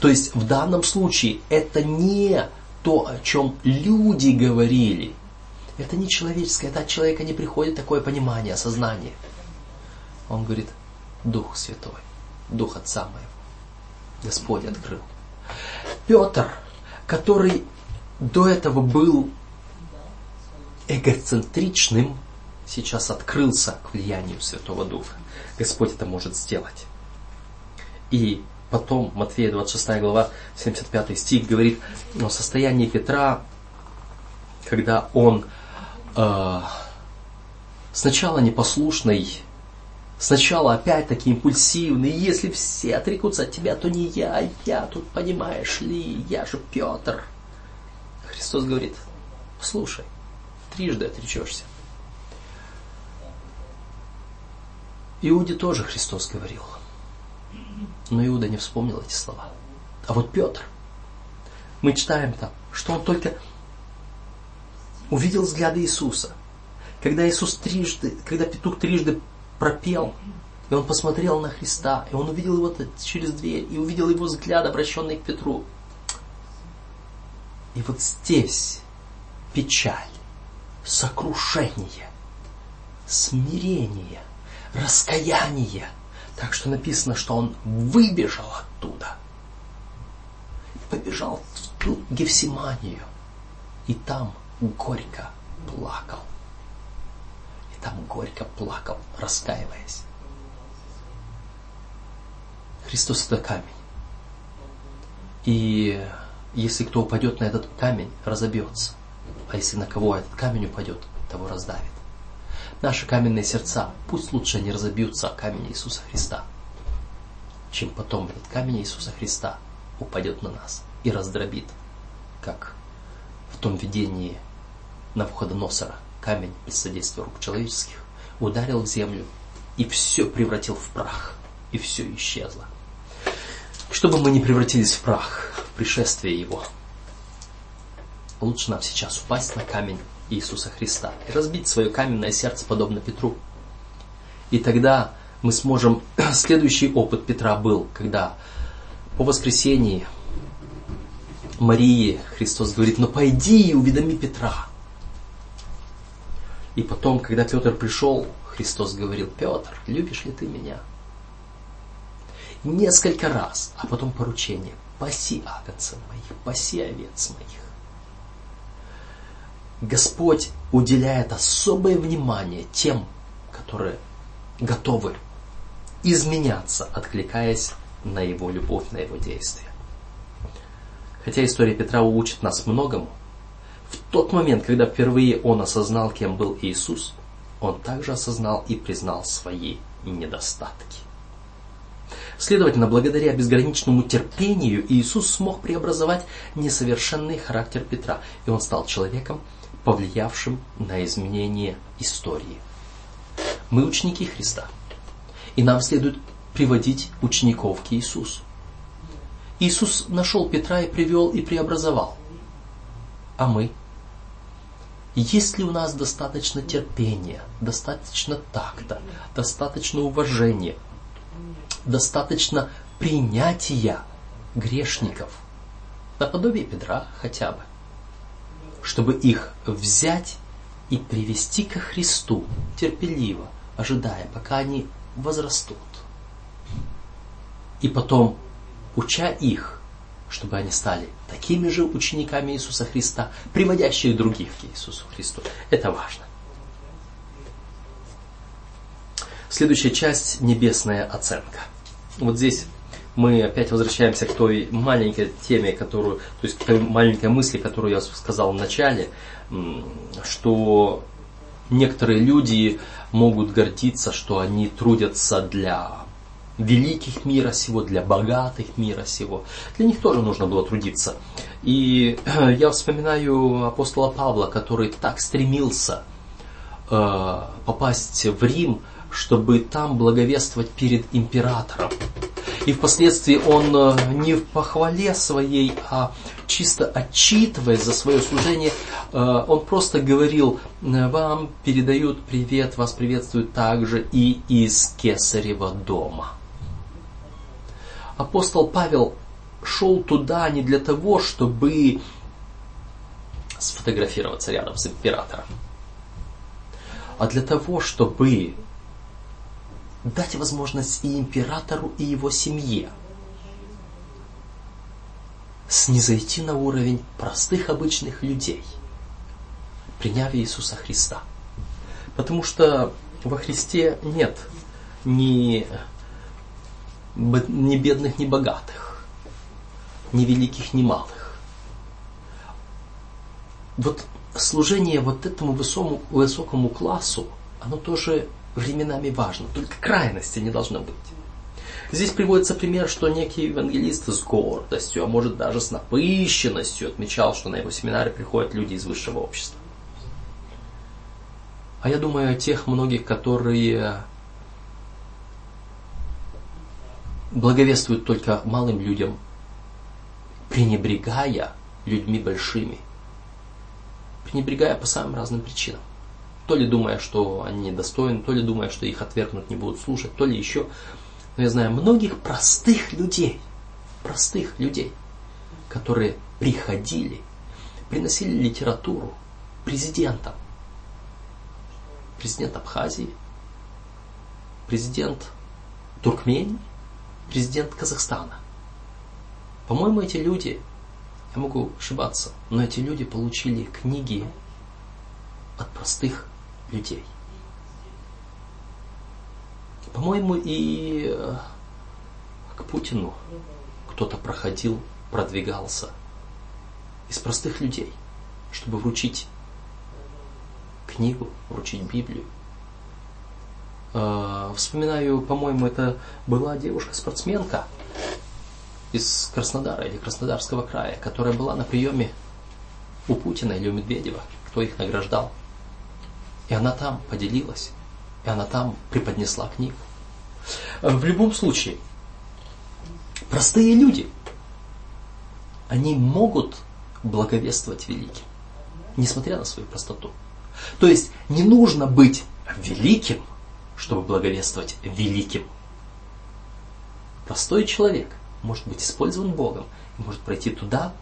Speaker 1: То есть в данном случае это не то, о чем люди говорили. Это не человеческое, это от человека не приходит такое понимание, осознание. Он говорит, Дух Святой, Дух Отца моего. Господь открыл. Петр, который до этого был эгоцентричным, сейчас открылся к влиянию Святого Духа. Господь это может сделать. И потом Матфея 26 глава 75 стих говорит о состоянии Петра, когда он э, сначала непослушный, сначала опять-таки импульсивный, если все отрекутся от тебя, то не я, а я тут, понимаешь ли, я же Петр. Христос говорит, слушай, трижды отречешься. Иуде тоже Христос говорил. Но Иуда не вспомнил эти слова. А вот Петр, мы читаем там, что он только увидел взгляды Иисуса. Когда Иисус трижды, когда петух трижды пропел, и он посмотрел на Христа, и он увидел его через дверь, и увидел его взгляд, обращенный к Петру. И вот здесь печаль, сокрушение, смирение, раскаяние. Так что написано, что он выбежал оттуда. Побежал в ту Гефсиманию. И там горько плакал. Там горько плакал, раскаиваясь. Христос это камень. И если кто упадет на этот камень, разобьется. А если на кого этот камень упадет, того раздавит. Наши каменные сердца, пусть лучше не разобьются о камень Иисуса Христа, чем потом этот камень Иисуса Христа упадет на нас и раздробит, как в том видении на Навуходоносора камень без содействия рук человеческих ударил в землю и все превратил в прах, и все исчезло. Чтобы мы не превратились в прах в пришествие Его, лучше нам сейчас упасть на камень Иисуса Христа и разбить свое каменное сердце, подобно Петру. И тогда мы сможем... Следующий опыт Петра был, когда по воскресении Марии Христос говорит, ну пойди и уведоми Петра. И потом, когда Петр пришел, Христос говорил, Петр, любишь ли ты меня? Несколько раз, а потом поручение, паси агнцев моих, паси овец моих. Господь уделяет особое внимание тем, которые готовы изменяться, откликаясь на Его любовь, на Его действия. Хотя история Петра учит нас многому, в тот момент, когда впервые он осознал, кем был Иисус, он также осознал и признал свои недостатки. Следовательно, благодаря безграничному терпению Иисус смог преобразовать несовершенный характер Петра, и он стал человеком, повлиявшим на изменение истории. Мы ученики Христа, и нам следует приводить учеников к Иисусу. Иисус нашел Петра и привел и преобразовал. А мы? Есть ли у нас достаточно терпения, достаточно такта, достаточно уважения, достаточно принятия грешников, наподобие Петра хотя бы? чтобы их взять и привести ко Христу терпеливо, ожидая, пока они возрастут. И потом, уча их, чтобы они стали такими же учениками Иисуса Христа, приводящие других к Иисусу Христу. Это важно. Следующая часть – небесная оценка. Вот здесь мы опять возвращаемся к той маленькой теме, которую, то есть к той маленькой мысли, которую я сказал в начале, что некоторые люди могут гордиться, что они трудятся для великих мира сего, для богатых мира сего. Для них тоже нужно было трудиться. И я вспоминаю апостола Павла, который так стремился э, попасть в Рим, чтобы там благовествовать перед императором. И впоследствии он э, не в похвале своей, а чисто отчитываясь за свое служение, э, он просто говорил, вам передают привет, вас приветствуют также и из Кесарева дома. Апостол Павел шел туда не для того, чтобы сфотографироваться рядом с императором, а для того, чтобы дать возможность и императору, и его семье снизойти на уровень простых обычных людей, приняв Иисуса Христа. Потому что во Христе нет ни, ни бедных, ни богатых, ни великих, ни малых. Вот служение вот этому высокому, высокому классу, оно тоже временами важно, только крайности не должно быть. Здесь приводится пример, что некий евангелист с гордостью, а может даже с напыщенностью отмечал, что на его семинары приходят люди из высшего общества. А я думаю о тех многих, которые благовествуют только малым людям, пренебрегая людьми большими, пренебрегая по самым разным причинам то ли думая, что они недостойны, то ли думая, что их отвергнут, не будут слушать, то ли еще. Но я знаю многих простых людей, простых людей, которые приходили, приносили литературу президентам. Президент Абхазии, президент Туркмении, президент Казахстана. По-моему, эти люди, я могу ошибаться, но эти люди получили книги от простых людей. По-моему, и э, к Путину кто-то проходил, продвигался из простых людей, чтобы вручить книгу, вручить Библию. Э, вспоминаю, по-моему, это была девушка-спортсменка из Краснодара или Краснодарского края, которая была на приеме у Путина или у Медведева, кто их награждал. И она там поделилась, и она там преподнесла книгу. В любом случае, простые люди, они могут благовествовать великим, несмотря на свою простоту. То есть не нужно быть великим, чтобы благовествовать великим. Простой человек может быть использован Богом и может пройти туда,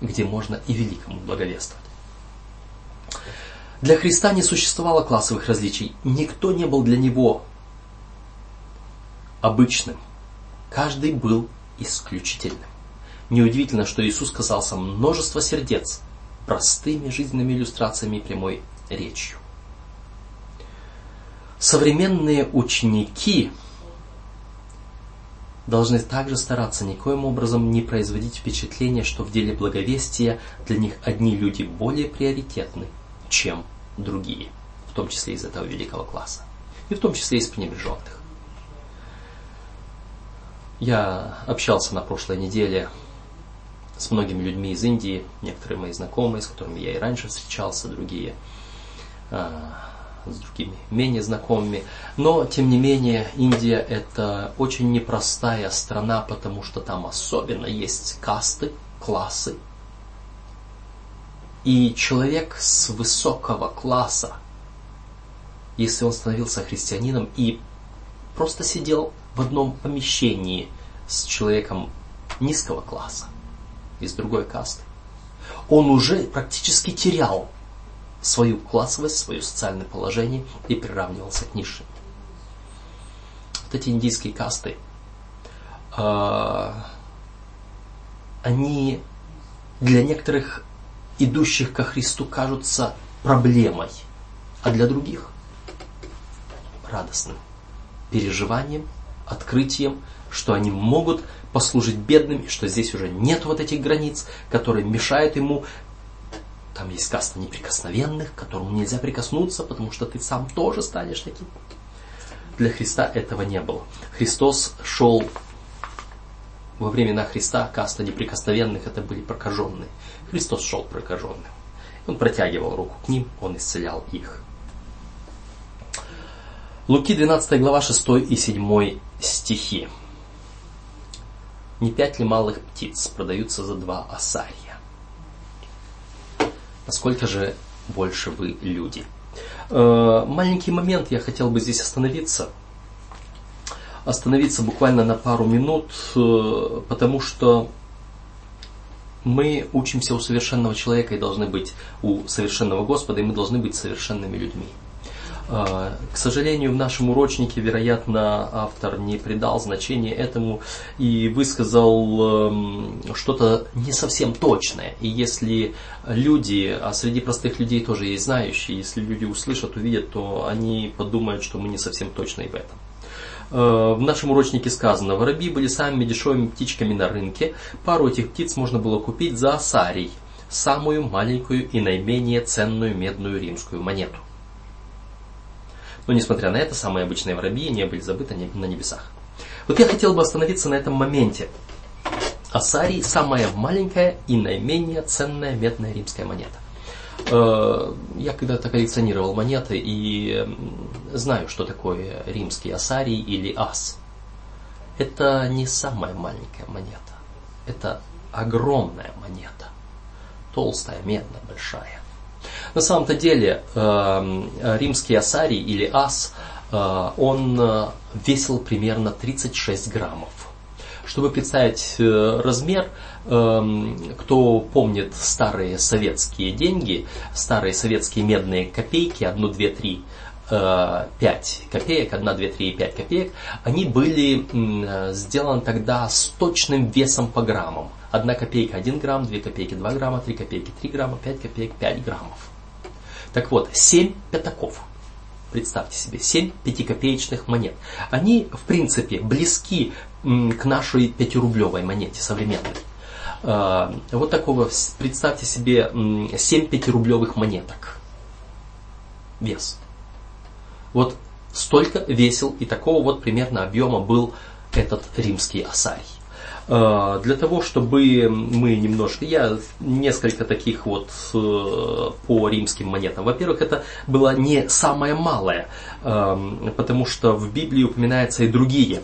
Speaker 1: где можно и великому благовествовать. Для Христа не существовало классовых различий. Никто не был для него обычным. Каждый был исключительным. Неудивительно, что Иисус касался множества сердец простыми жизненными иллюстрациями и прямой речью. Современные ученики должны также стараться никоим образом не производить впечатление, что в деле благовестия для них одни люди более приоритетны, чем другие, в том числе из этого великого класса, и в том числе из пренебреженных. Я общался на прошлой неделе с многими людьми из Индии, некоторые мои знакомые, с которыми я и раньше встречался, другие а, с другими менее знакомыми. Но, тем не менее, Индия это очень непростая страна, потому что там особенно есть касты, классы, и человек с высокого класса, если он становился христианином и просто сидел в одном помещении с человеком низкого класса, из другой касты, он уже практически терял свою классовость, свое социальное положение и приравнивался к низшим. Вот эти индийские касты, э, они для некоторых идущих ко Христу кажутся проблемой, а для других радостным переживанием, открытием, что они могут послужить бедным, что здесь уже нет вот этих границ, которые мешают ему. Там есть каста неприкосновенных, к которому нельзя прикоснуться, потому что ты сам тоже станешь таким. Для Христа этого не было. Христос шел во времена Христа каста неприкосновенных это были прокаженные. Христос шел прокаженным. Он протягивал руку к ним, он исцелял их. Луки 12 глава 6 и 7 стихи. Не пять ли малых птиц продаются за два осария? Насколько же больше вы люди? Э, маленький момент я хотел бы здесь остановиться. Остановиться буквально на пару минут, э, потому что мы учимся у совершенного человека и должны быть у совершенного Господа, и мы должны быть совершенными людьми. А, к сожалению, в нашем урочнике, вероятно, автор не придал значения этому и высказал эм, что-то не совсем точное. И если люди, а среди простых людей тоже есть знающие, если люди услышат, увидят, то они подумают, что мы не совсем точны в этом. Э, в нашем урочнике сказано, воробьи были самыми дешевыми птичками на рынке. Пару этих птиц можно было купить за асарий, самую маленькую и наименее ценную медную римскую монету. Но несмотря на это, самые обычные воробьи не были забыты на небесах. Вот я хотел бы остановиться на этом моменте. Асарий – самая маленькая и наименее ценная медная римская монета. Э, я когда-то коллекционировал монеты и знаю, что такое римский асарий или ас. Это не самая маленькая монета. Это огромная монета. Толстая, медная, большая. На самом-то деле эм, римский асарий или ас, э, он э, весил примерно 36 граммов. Чтобы представить э, размер, эм, кто помнит старые советские деньги, старые советские медные копейки, 1, 2, 3, 5 копеек, 1, 2, 3 и 5 копеек, они были сделаны тогда с точным весом по граммам. Одна копейка 1 грамм, 2 копейки 2 грамма, 3 копейки 3 грамма, 5 копеек 5 граммов. Так вот, 7 пятаков. Представьте себе, 7 пятикопеечных монет. Они, в принципе, близки к нашей пятирублевой монете современной. А, вот такого, представьте себе 7 пятирублевых монеток. Вес. Вот столько весил и такого вот примерно объема был этот римский асарий. А, для того, чтобы мы немножко, я несколько таких вот э, по римским монетам. Во-первых, это было не самое малое, потому что в Библии упоминаются и другие.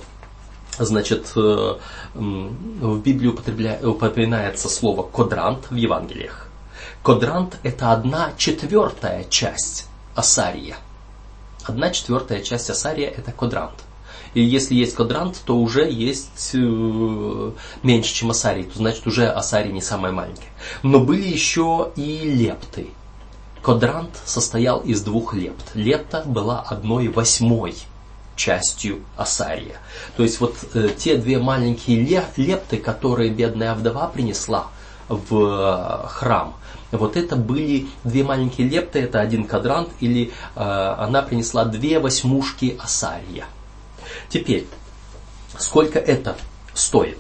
Speaker 1: Значит, э, в Библии упоминается слово кодрант в Евангелиях. Кодрант это одна четвертая часть асария. Одна четвертая часть асария это кодрант. И если есть квадрант, то уже есть э, меньше, чем асарий. То значит уже асарий не самая маленькая. Но были еще и лепты. Квадрант состоял из двух лепт. Лепта была одной восьмой частью асария. То есть вот э, те две маленькие лепты, которые бедная вдова принесла в э, храм, вот это были две маленькие лепты, это один квадрант, или э, она принесла две восьмушки асария. Теперь, сколько это стоит?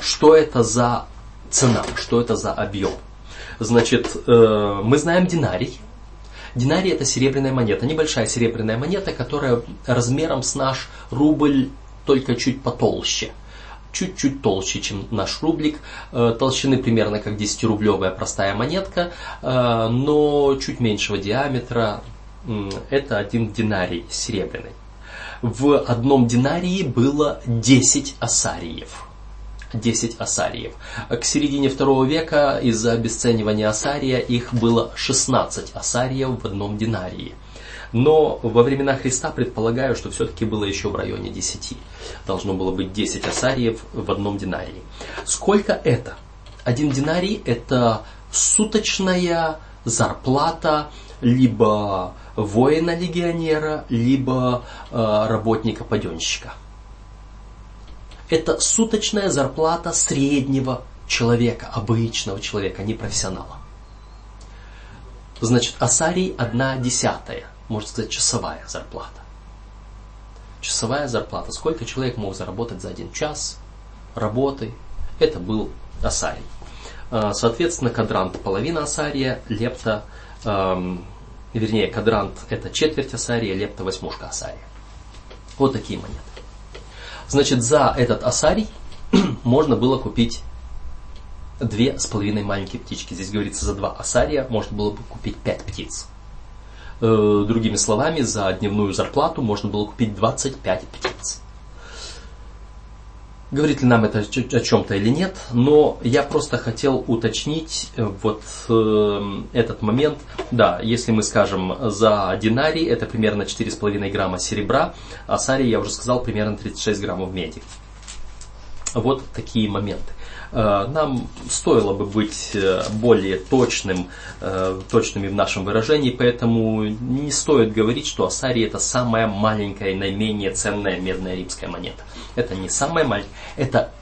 Speaker 1: Что это за цена? Что это за объем? Значит, э, мы знаем динарий. Динарий это серебряная монета, небольшая серебряная монета, которая размером с наш рубль только чуть потолще чуть-чуть толще, чем наш рублик, э, толщины примерно как 10-рублевая простая монетка, э, но чуть меньшего диаметра. Это один динарий серебряный в одном динарии было 10 асариев. 10 асариев. К середине второго века из-за обесценивания асария их было 16 асариев в одном динарии. Но во времена Христа предполагаю, что все-таки было еще в районе 10. Должно было быть 10 асариев в одном динарии. Сколько это? Один динарий это суточная зарплата либо воина-легионера, либо э, работника-паденщика. Это суточная зарплата среднего человека, обычного человека, не профессионала. Значит, асарий одна десятая, можно сказать, часовая зарплата. Часовая зарплата. Сколько человек мог заработать за один час работы? Это был асарий. Э, соответственно, кадрант половина асария, лепта эм, вернее, кадрант это четверть асария, лепта восьмушка асария. Вот такие монеты. Значит, за этот асарий можно было купить две с половиной маленькие птички. Здесь говорится, за два асария можно было бы купить пять птиц. Э, другими словами, за дневную зарплату можно было купить 25 птиц. Говорит ли нам это о чем-то или нет, но я просто хотел уточнить э, вот э, этот момент. Да, если мы скажем за динарий, это примерно 4,5 грамма серебра, а сари, я уже сказал, примерно 36 граммов меди. Вот такие моменты. Э, нам стоило бы быть э, более точным, э, точными в нашем выражении, поэтому не стоит говорить, что Асари это самая маленькая и наименее ценная медная римская монета. Это не самая маленькая, это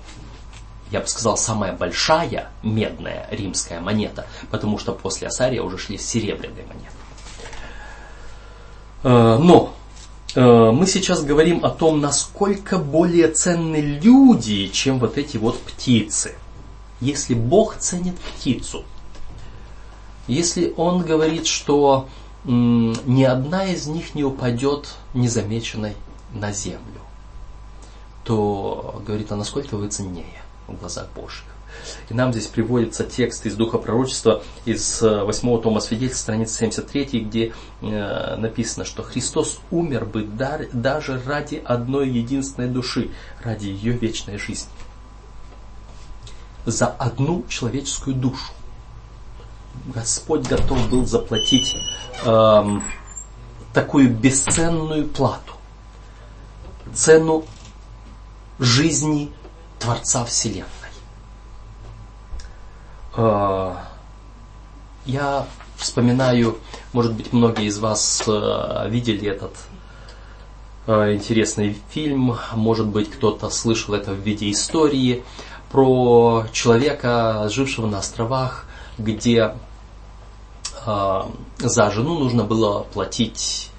Speaker 1: я бы сказал, самая большая медная римская монета, потому что после Асария уже шли серебряные монеты. Но мы сейчас говорим о том, насколько более ценны люди, чем вот эти вот птицы если Бог ценит птицу, если Он говорит, что ни одна из них не упадет незамеченной на землю, то говорит, а насколько вы ценнее в глазах Божьих. И нам здесь приводится текст из Духа Пророчества из 8 э, тома свидетельств, страница 73, где э, написано, что Христос умер бы даже ради одной единственной души, ради ее вечной жизни за одну человеческую душу. Господь готов был заплатить эм, такую бесценную плату, цену жизни Творца Вселенной. Э, я вспоминаю, может быть, многие из вас э, видели этот э, интересный фильм, может быть, кто-то слышал это в виде истории про человека, жившего на островах, где э, за жену нужно было платить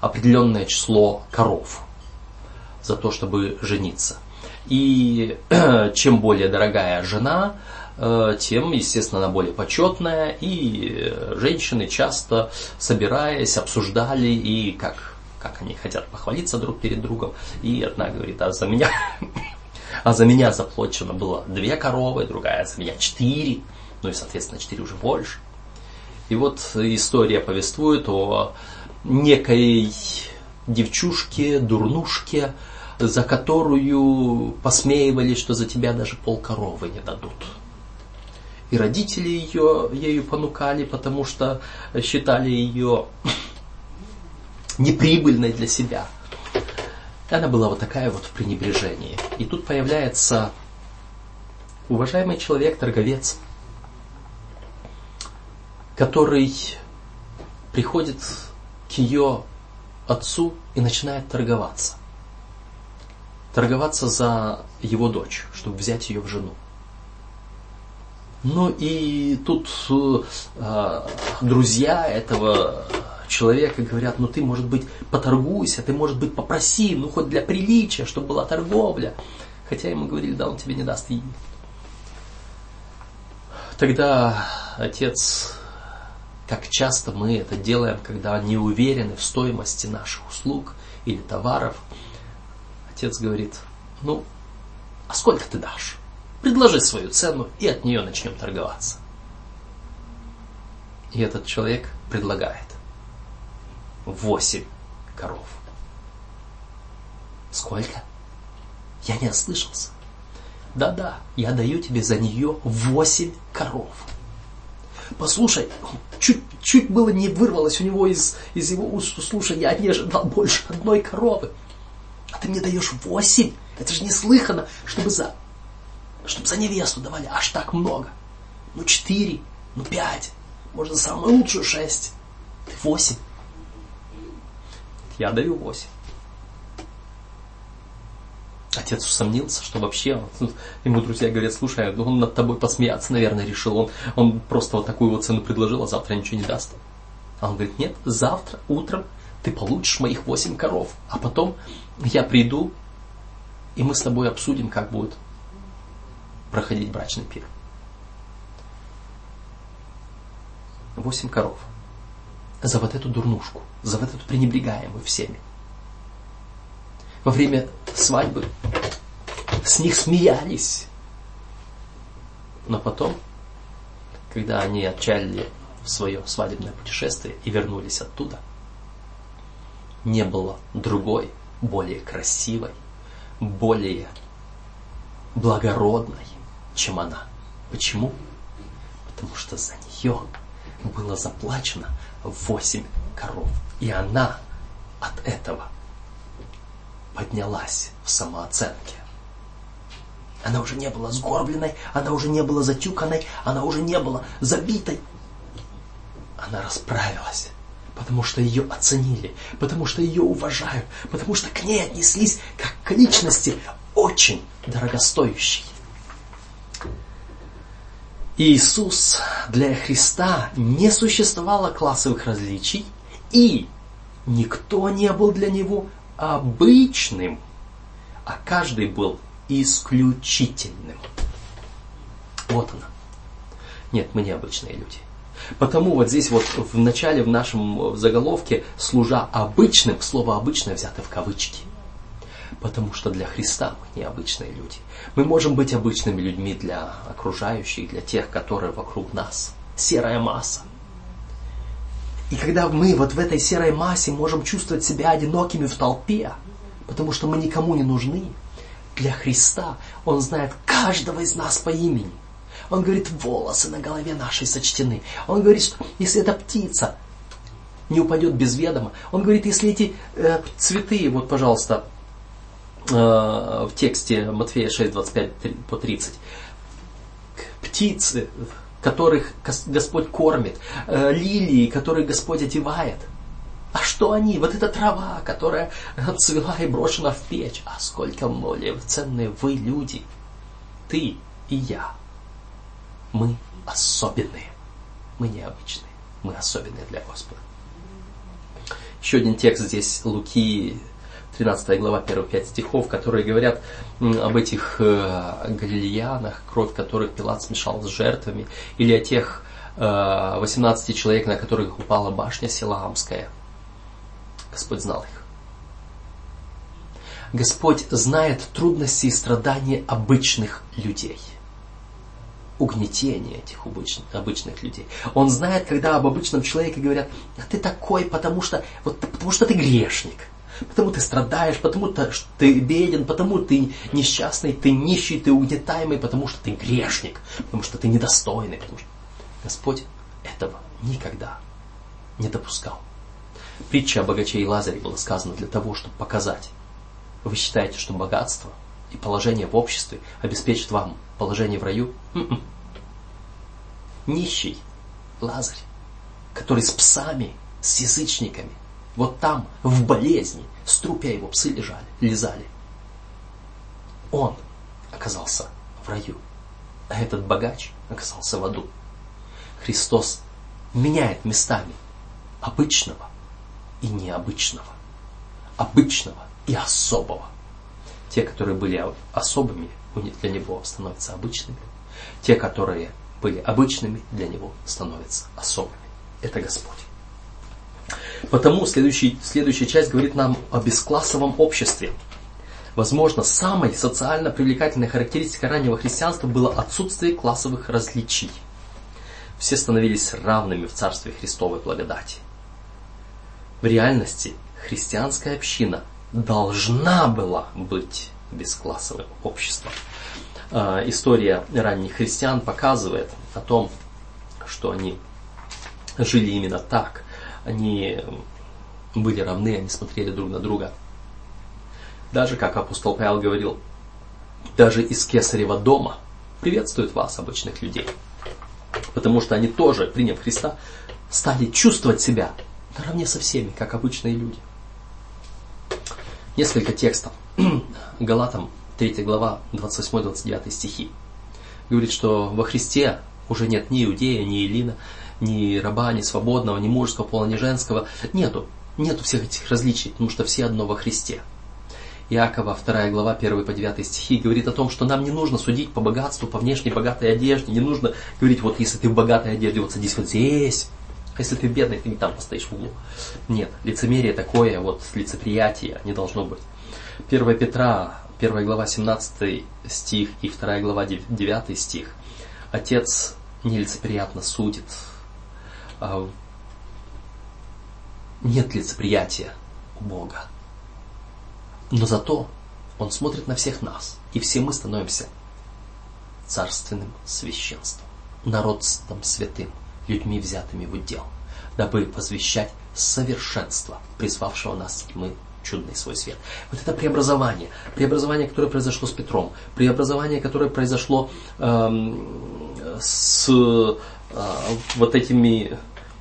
Speaker 1: определенное число коров за то, чтобы жениться. И чем более дорогая жена, э, тем, естественно, она более почетная, и женщины часто, собираясь, обсуждали, и как, как они хотят похвалиться друг перед другом, и одна говорит, а за меня а за меня заплачено было две коровы, другая за меня четыре, ну и, соответственно, четыре уже больше. И вот история повествует о некой девчушке, дурнушке, за которую посмеивались, что за тебя даже пол коровы не дадут. И родители ее ею понукали, потому что считали ее неприбыльной для себя – она была вот такая вот в пренебрежении. И тут появляется уважаемый человек, торговец, который приходит к ее отцу и начинает торговаться. Торговаться за его дочь, чтобы взять ее в жену. Ну и тут э, друзья этого человека говорят, ну ты, может быть, поторгуйся, ты, может быть, попроси, ну хоть для приличия, чтобы была торговля. Хотя ему говорили, да, он тебе не даст. И тогда отец, как часто мы это делаем, когда не уверены в стоимости наших услуг или товаров, отец говорит, ну, а сколько ты дашь? Предложи свою цену, и от нее начнем торговаться. И этот человек предлагает восемь коров. Сколько? Я не ослышался. Да-да, я даю тебе за нее восемь коров. Послушай, чуть, чуть было не вырвалось у него из, из его уст, слушай, я не ожидал больше одной коровы. А ты мне даешь восемь? Это же неслыханно, чтобы за, чтобы за невесту давали аж так много. Ну четыре, ну пять, можно самую лучшую шесть. Ты восемь я даю 8. Отец усомнился, что вообще, ему друзья говорят, слушай, ну он над тобой посмеяться, наверное, решил. Он, он просто вот такую вот цену предложил, а завтра ничего не даст. А он говорит, нет, завтра утром ты получишь моих 8 коров, а потом я приду, и мы с тобой обсудим, как будет проходить брачный пир. Восемь коров за вот эту дурнушку, за вот эту пренебрегаемую всеми. Во время свадьбы с них смеялись. Но потом, когда они отчалили в свое свадебное путешествие и вернулись оттуда, не было другой, более красивой, более благородной, чем она. Почему? Потому что за нее было заплачено восемь коров. И она от этого поднялась в самооценке. Она уже не была сгорбленной, она уже не была затюканной, она уже не была забитой. Она расправилась, потому что ее оценили, потому что ее уважают, потому что к ней отнеслись как к личности очень дорогостоящей. Иисус для Христа не существовало классовых различий, и никто не был для него обычным, а каждый был исключительным. Вот она. Нет, мы не обычные люди. Потому вот здесь вот в начале, в нашем заголовке, служа обычным, слово обычное взято в кавычки. Потому что для Христа мы необычные люди. Мы можем быть обычными людьми для окружающих, для тех, которые вокруг нас. Серая масса. И когда мы вот в этой серой массе можем чувствовать себя одинокими в толпе, потому что мы никому не нужны, для Христа Он знает каждого из нас по имени. Он говорит, волосы на голове нашей сочтены. Он говорит, что если эта птица не упадет без ведома, он говорит, если эти э, цветы, вот, пожалуйста, в тексте Матфея 6, 25 по 30, птицы, которых Господь кормит, э, лилии, которые Господь одевает. А что они? Вот эта трава, которая цвела и брошена в печь. А сколько более ценные вы люди. Ты и я. Мы особенные. Мы необычные. Мы особенные для Господа. Еще один текст здесь Луки 13 глава, первых 5 стихов, которые говорят об этих э, галилеянах, кровь которых Пилат смешал с жертвами, или о тех э, 18 человек, на которых упала башня Силаамская. Господь знал их. Господь знает трудности и страдания обычных людей. Угнетение этих обычных, обычных людей. Он знает, когда об обычном человеке говорят, а ты такой, потому что, вот, потому что ты грешник потому ты страдаешь, потому ты беден, потому ты несчастный, ты нищий, ты угнетаемый, потому что ты грешник, потому что ты недостойный. Потому что Господь этого никогда не допускал. Притча о богаче и Лазаре была сказана для того, чтобы показать. Вы считаете, что богатство и положение в обществе обеспечит вам положение в раю? М-м. Нищий Лазарь, который с псами, с язычниками, вот там, в болезни, с трупя его псы лежали, лизали. Он оказался в раю, а этот богач оказался в аду. Христос меняет местами обычного и необычного, обычного и особого. Те, которые были особыми, для него становятся обычными. Те, которые были обычными, для него становятся особыми. Это Господь. Потому следующий, следующая часть говорит нам о бесклассовом обществе. Возможно, самой социально привлекательной характеристикой раннего христианства было отсутствие классовых различий. Все становились равными в Царстве Христовой благодати. В реальности христианская община должна была быть бесклассовым обществом. А, история ранних христиан показывает о том, что они жили именно так они были равны, они смотрели друг на друга. Даже, как апостол Павел говорил, даже из Кесарева дома приветствуют вас, обычных людей. Потому что они тоже, приняв Христа, стали чувствовать себя наравне со всеми, как обычные люди. Несколько текстов. Галатам 3 глава 28-29 стихи. Говорит, что во Христе уже нет ни иудея, ни Илина, ни раба, ни свободного, ни мужского пола, ни женского. Нету. Нету всех этих различий, потому что все одно во Христе. Иакова, 2 глава, 1 по 9 стихи, говорит о том, что нам не нужно судить по богатству, по внешней богатой одежде, не нужно говорить, вот если ты в богатой одежде, вот садись вот здесь, а если ты бедный, ты не там постоишь в углу. Нет, лицемерие такое, вот лицеприятие не должно быть. 1 Петра, 1 глава, 17 стих и 2 глава, 9 стих. Отец нелицеприятно судит, нет лицеприятия. у Бога. Но зато Он смотрит на всех нас, и все мы становимся царственным священством, народством святым, людьми, взятыми в удел, дабы возвещать совершенство, призвавшего нас мы чудный свой свет. Вот это преобразование, преобразование, которое произошло с Петром, преобразование, которое произошло эм, с э, вот этими,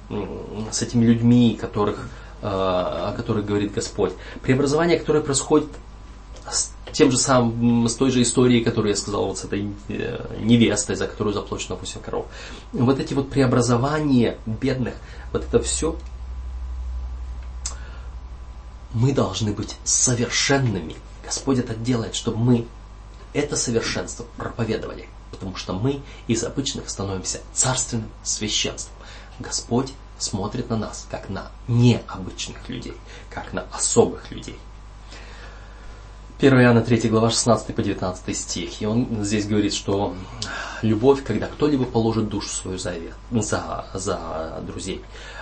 Speaker 1: с этими людьми, которых, э, о которых говорит Господь, преобразование, которое происходит с тем же самым, с той же историей, которую я сказал, вот с этой э, невестой, за которую заплачено 8 коров. Вот эти вот преобразования бедных, вот это все мы должны быть совершенными. Господь это делает, чтобы мы это совершенство проповедовали. Потому что мы из обычных становимся царственным священством. Господь смотрит на нас, как на необычных людей, как на особых людей. 1 Иоанна 3 глава 16 по 19 стих. И он здесь говорит, что любовь, когда кто-либо положит душу свою за, за, за друзей.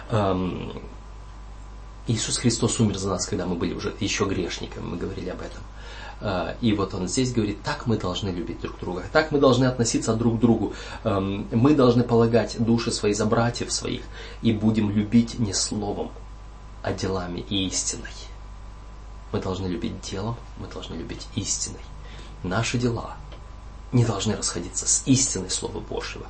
Speaker 1: Эм, Иисус Христос умер за нас, когда мы были уже еще грешниками, мы говорили об этом. А, и вот он здесь говорит, так мы должны любить друг друга, так мы должны относиться друг к другу. Эм, мы должны полагать души свои за братьев своих и будем любить не словом, а делами и истиной. Мы должны любить делом, мы должны любить истиной. Наши дела не должны расходиться с истиной Слова Божьего.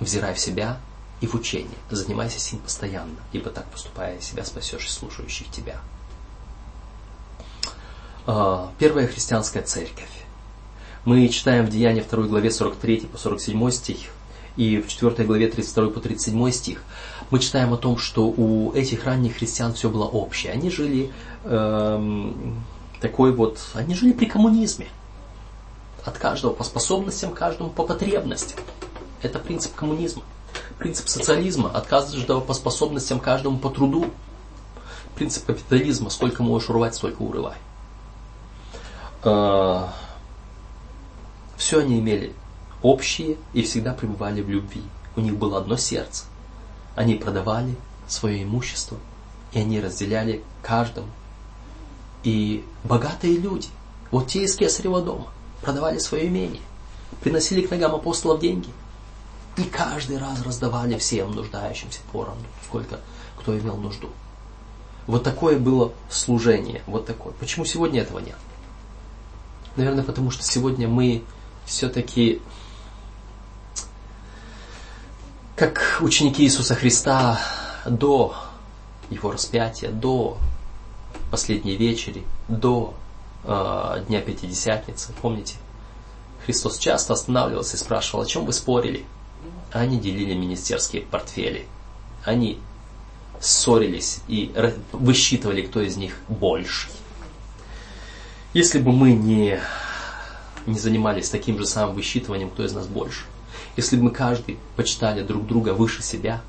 Speaker 1: Взирай в себя, и в учении. Занимайся сим постоянно, ибо так поступая себя спасешь слушающих тебя. А, первая христианская церковь. Мы читаем в Деянии 2 главе 43 по 47 стих и в 4 главе 32 по 37 стих. Мы читаем о том, что у этих ранних христиан все было общее. Они жили эм, такой вот, они жили при коммунизме. От каждого по способностям, каждому по потребностям. Это принцип коммунизма. Принцип социализма от каждого по способностям, каждому по труду. Принцип капитализма, сколько можешь урвать, столько урывай. А, Все они имели общие и всегда пребывали в любви. У них было одно сердце. Они продавали свое имущество, и они разделяли каждому. И богатые люди, вот те из Кесарева дома, продавали свое имение, приносили к ногам апостолов деньги – и каждый раз раздавали всем нуждающимся поровну, сколько кто имел нужду. Вот такое было служение, вот такое. Почему сегодня этого нет? Наверное, потому что сегодня мы все-таки, как ученики Иисуса Христа до Его распятия, до последней вечери, до э, Дня Пятидесятницы, помните? Христос часто останавливался и спрашивал, о чем вы спорили? Они делили министерские портфели. Они ссорились и высчитывали, кто из них больше. Если бы мы не, не занимались таким же самым высчитыванием, кто из нас больше, если бы мы каждый почитали друг друга выше себя,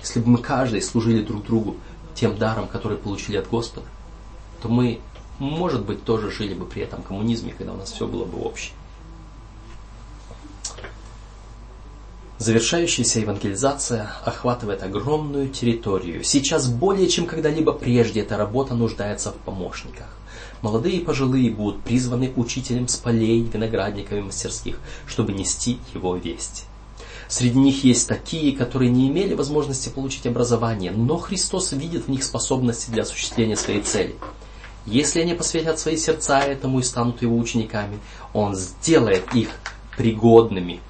Speaker 1: если бы мы каждый служили друг другу тем даром, который получили от Господа, то мы, может быть, тоже жили бы при этом коммунизме, когда у нас все было бы общее. Завершающаяся евангелизация охватывает огромную территорию. Сейчас более чем когда-либо прежде эта работа нуждается в помощниках. Молодые и пожилые будут призваны учителем с полей, виноградников и мастерских, чтобы нести его весть. Среди них есть такие, которые не имели возможности получить образование, но Христос видит в них способности для осуществления своей цели. Если они посвятят свои сердца этому и станут его учениками, Он сделает их пригодными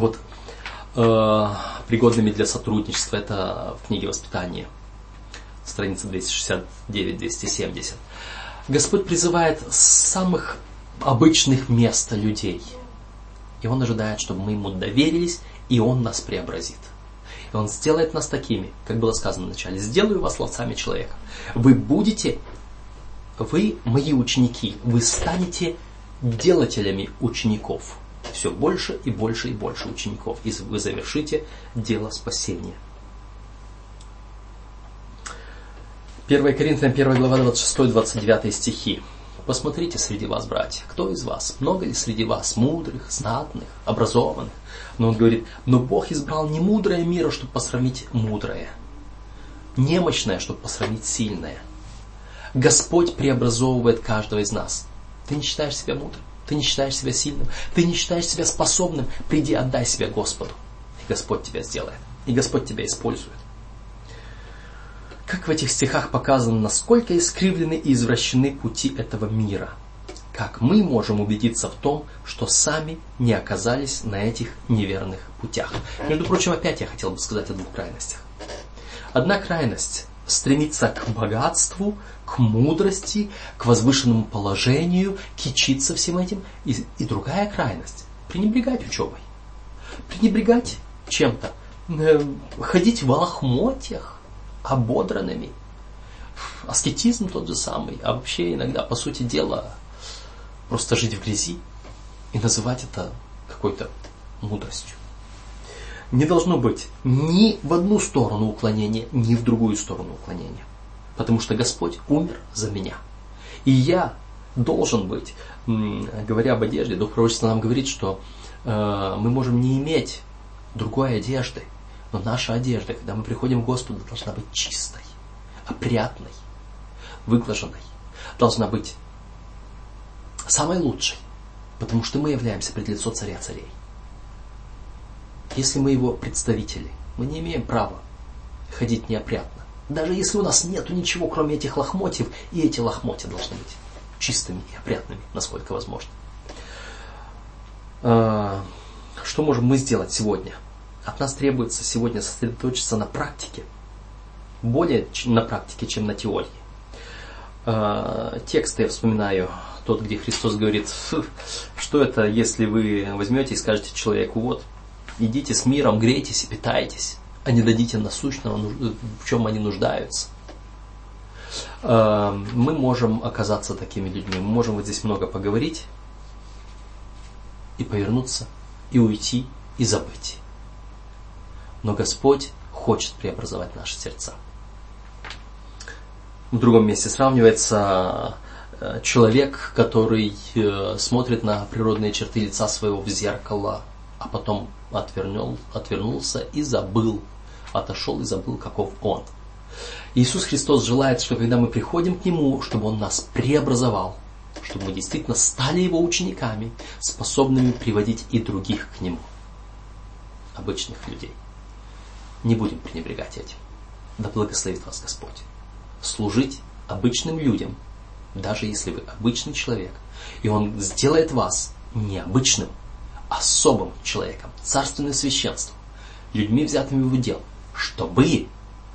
Speaker 1: вот э, пригодными для сотрудничества. Это в книге воспитания, страница 269-270. Господь призывает с самых обычных мест людей. И Он ожидает, чтобы мы Ему доверились, и Он нас преобразит. И Он сделает нас такими, как было сказано вначале. Сделаю вас ловцами человека. Вы будете, вы мои ученики, вы станете делателями учеников все больше и больше и больше учеников, и вы завершите дело спасения. 1 Коринфянам 1 глава 26-29 стихи. Посмотрите среди вас, братья, кто из вас, много ли среди вас мудрых, знатных, образованных? Но он говорит, но Бог избрал не мудрое мира, чтобы посрамить мудрое. немощное, чтобы посрамить сильное. Господь преобразовывает каждого из нас. Ты не считаешь себя мудрым, ты не считаешь себя сильным, ты не считаешь себя способным, приди отдай себя Господу. И Господь тебя сделает. И Господь тебя использует. Как в этих стихах показано, насколько искривлены и извращены пути этого мира. Как мы можем убедиться в том, что сами не оказались на этих неверных путях. Между прочим, опять я хотел бы сказать о двух крайностях. Одна крайность стремиться к богатству, к мудрости, к возвышенному положению, кичиться всем этим. И, и другая крайность – пренебрегать учебой. Пренебрегать чем-то. Э, ходить в лохмотьях, ободранными. Аскетизм тот же самый. А вообще иногда, по сути дела, просто жить в грязи и называть это какой-то мудростью. Не должно быть ни в одну сторону уклонения, ни в другую сторону уклонения. Потому что Господь умер за меня. И я должен быть, говоря об одежде, Дух Пророчества нам говорит, что э, мы можем не иметь другой одежды, но наша одежда, когда мы приходим к Господу, должна быть чистой, опрятной, выглаженной. Должна быть самой лучшей, потому что мы являемся пред лицо царя царей. Если мы его представители, мы не имеем права ходить неопрятно. Даже если у нас нет ничего, кроме этих лохмотьев, и эти лохмотья должны быть чистыми и опрятными, насколько возможно. А, что можем мы сделать сегодня? От нас требуется сегодня сосредоточиться на практике. Более на практике, чем на теории. А, текст я вспоминаю, тот, где Христос говорит, что это, если вы возьмете и скажете человеку, вот, идите с миром, грейтесь и питайтесь, а не дадите насущного, в чем они нуждаются. А, мы можем оказаться такими людьми, мы можем вот здесь много поговорить и повернуться, и уйти, и забыть но Господь хочет преобразовать наши сердца. В другом месте сравнивается э, человек, который э, смотрит на природные черты лица своего в зеркало, а потом отвернул, отвернулся и забыл, отошел и забыл, каков он. Иисус Христос желает, что когда мы приходим к Нему, чтобы Он нас преобразовал, чтобы мы действительно стали Его учениками, способными приводить и других к Нему, обычных людей. Не будем пренебрегать этим. Да благословит вас Господь. Служить обычным людям, даже если вы обычный человек, и Он сделает вас необычным, особым человеком, царственным священством, людьми, взятыми в удел, чтобы,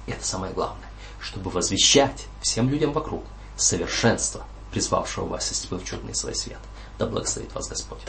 Speaker 1: это самое главное, чтобы возвещать всем людям вокруг совершенство, призвавшего вас из тьмы в чудный свой свет. Да благословит вас Господь.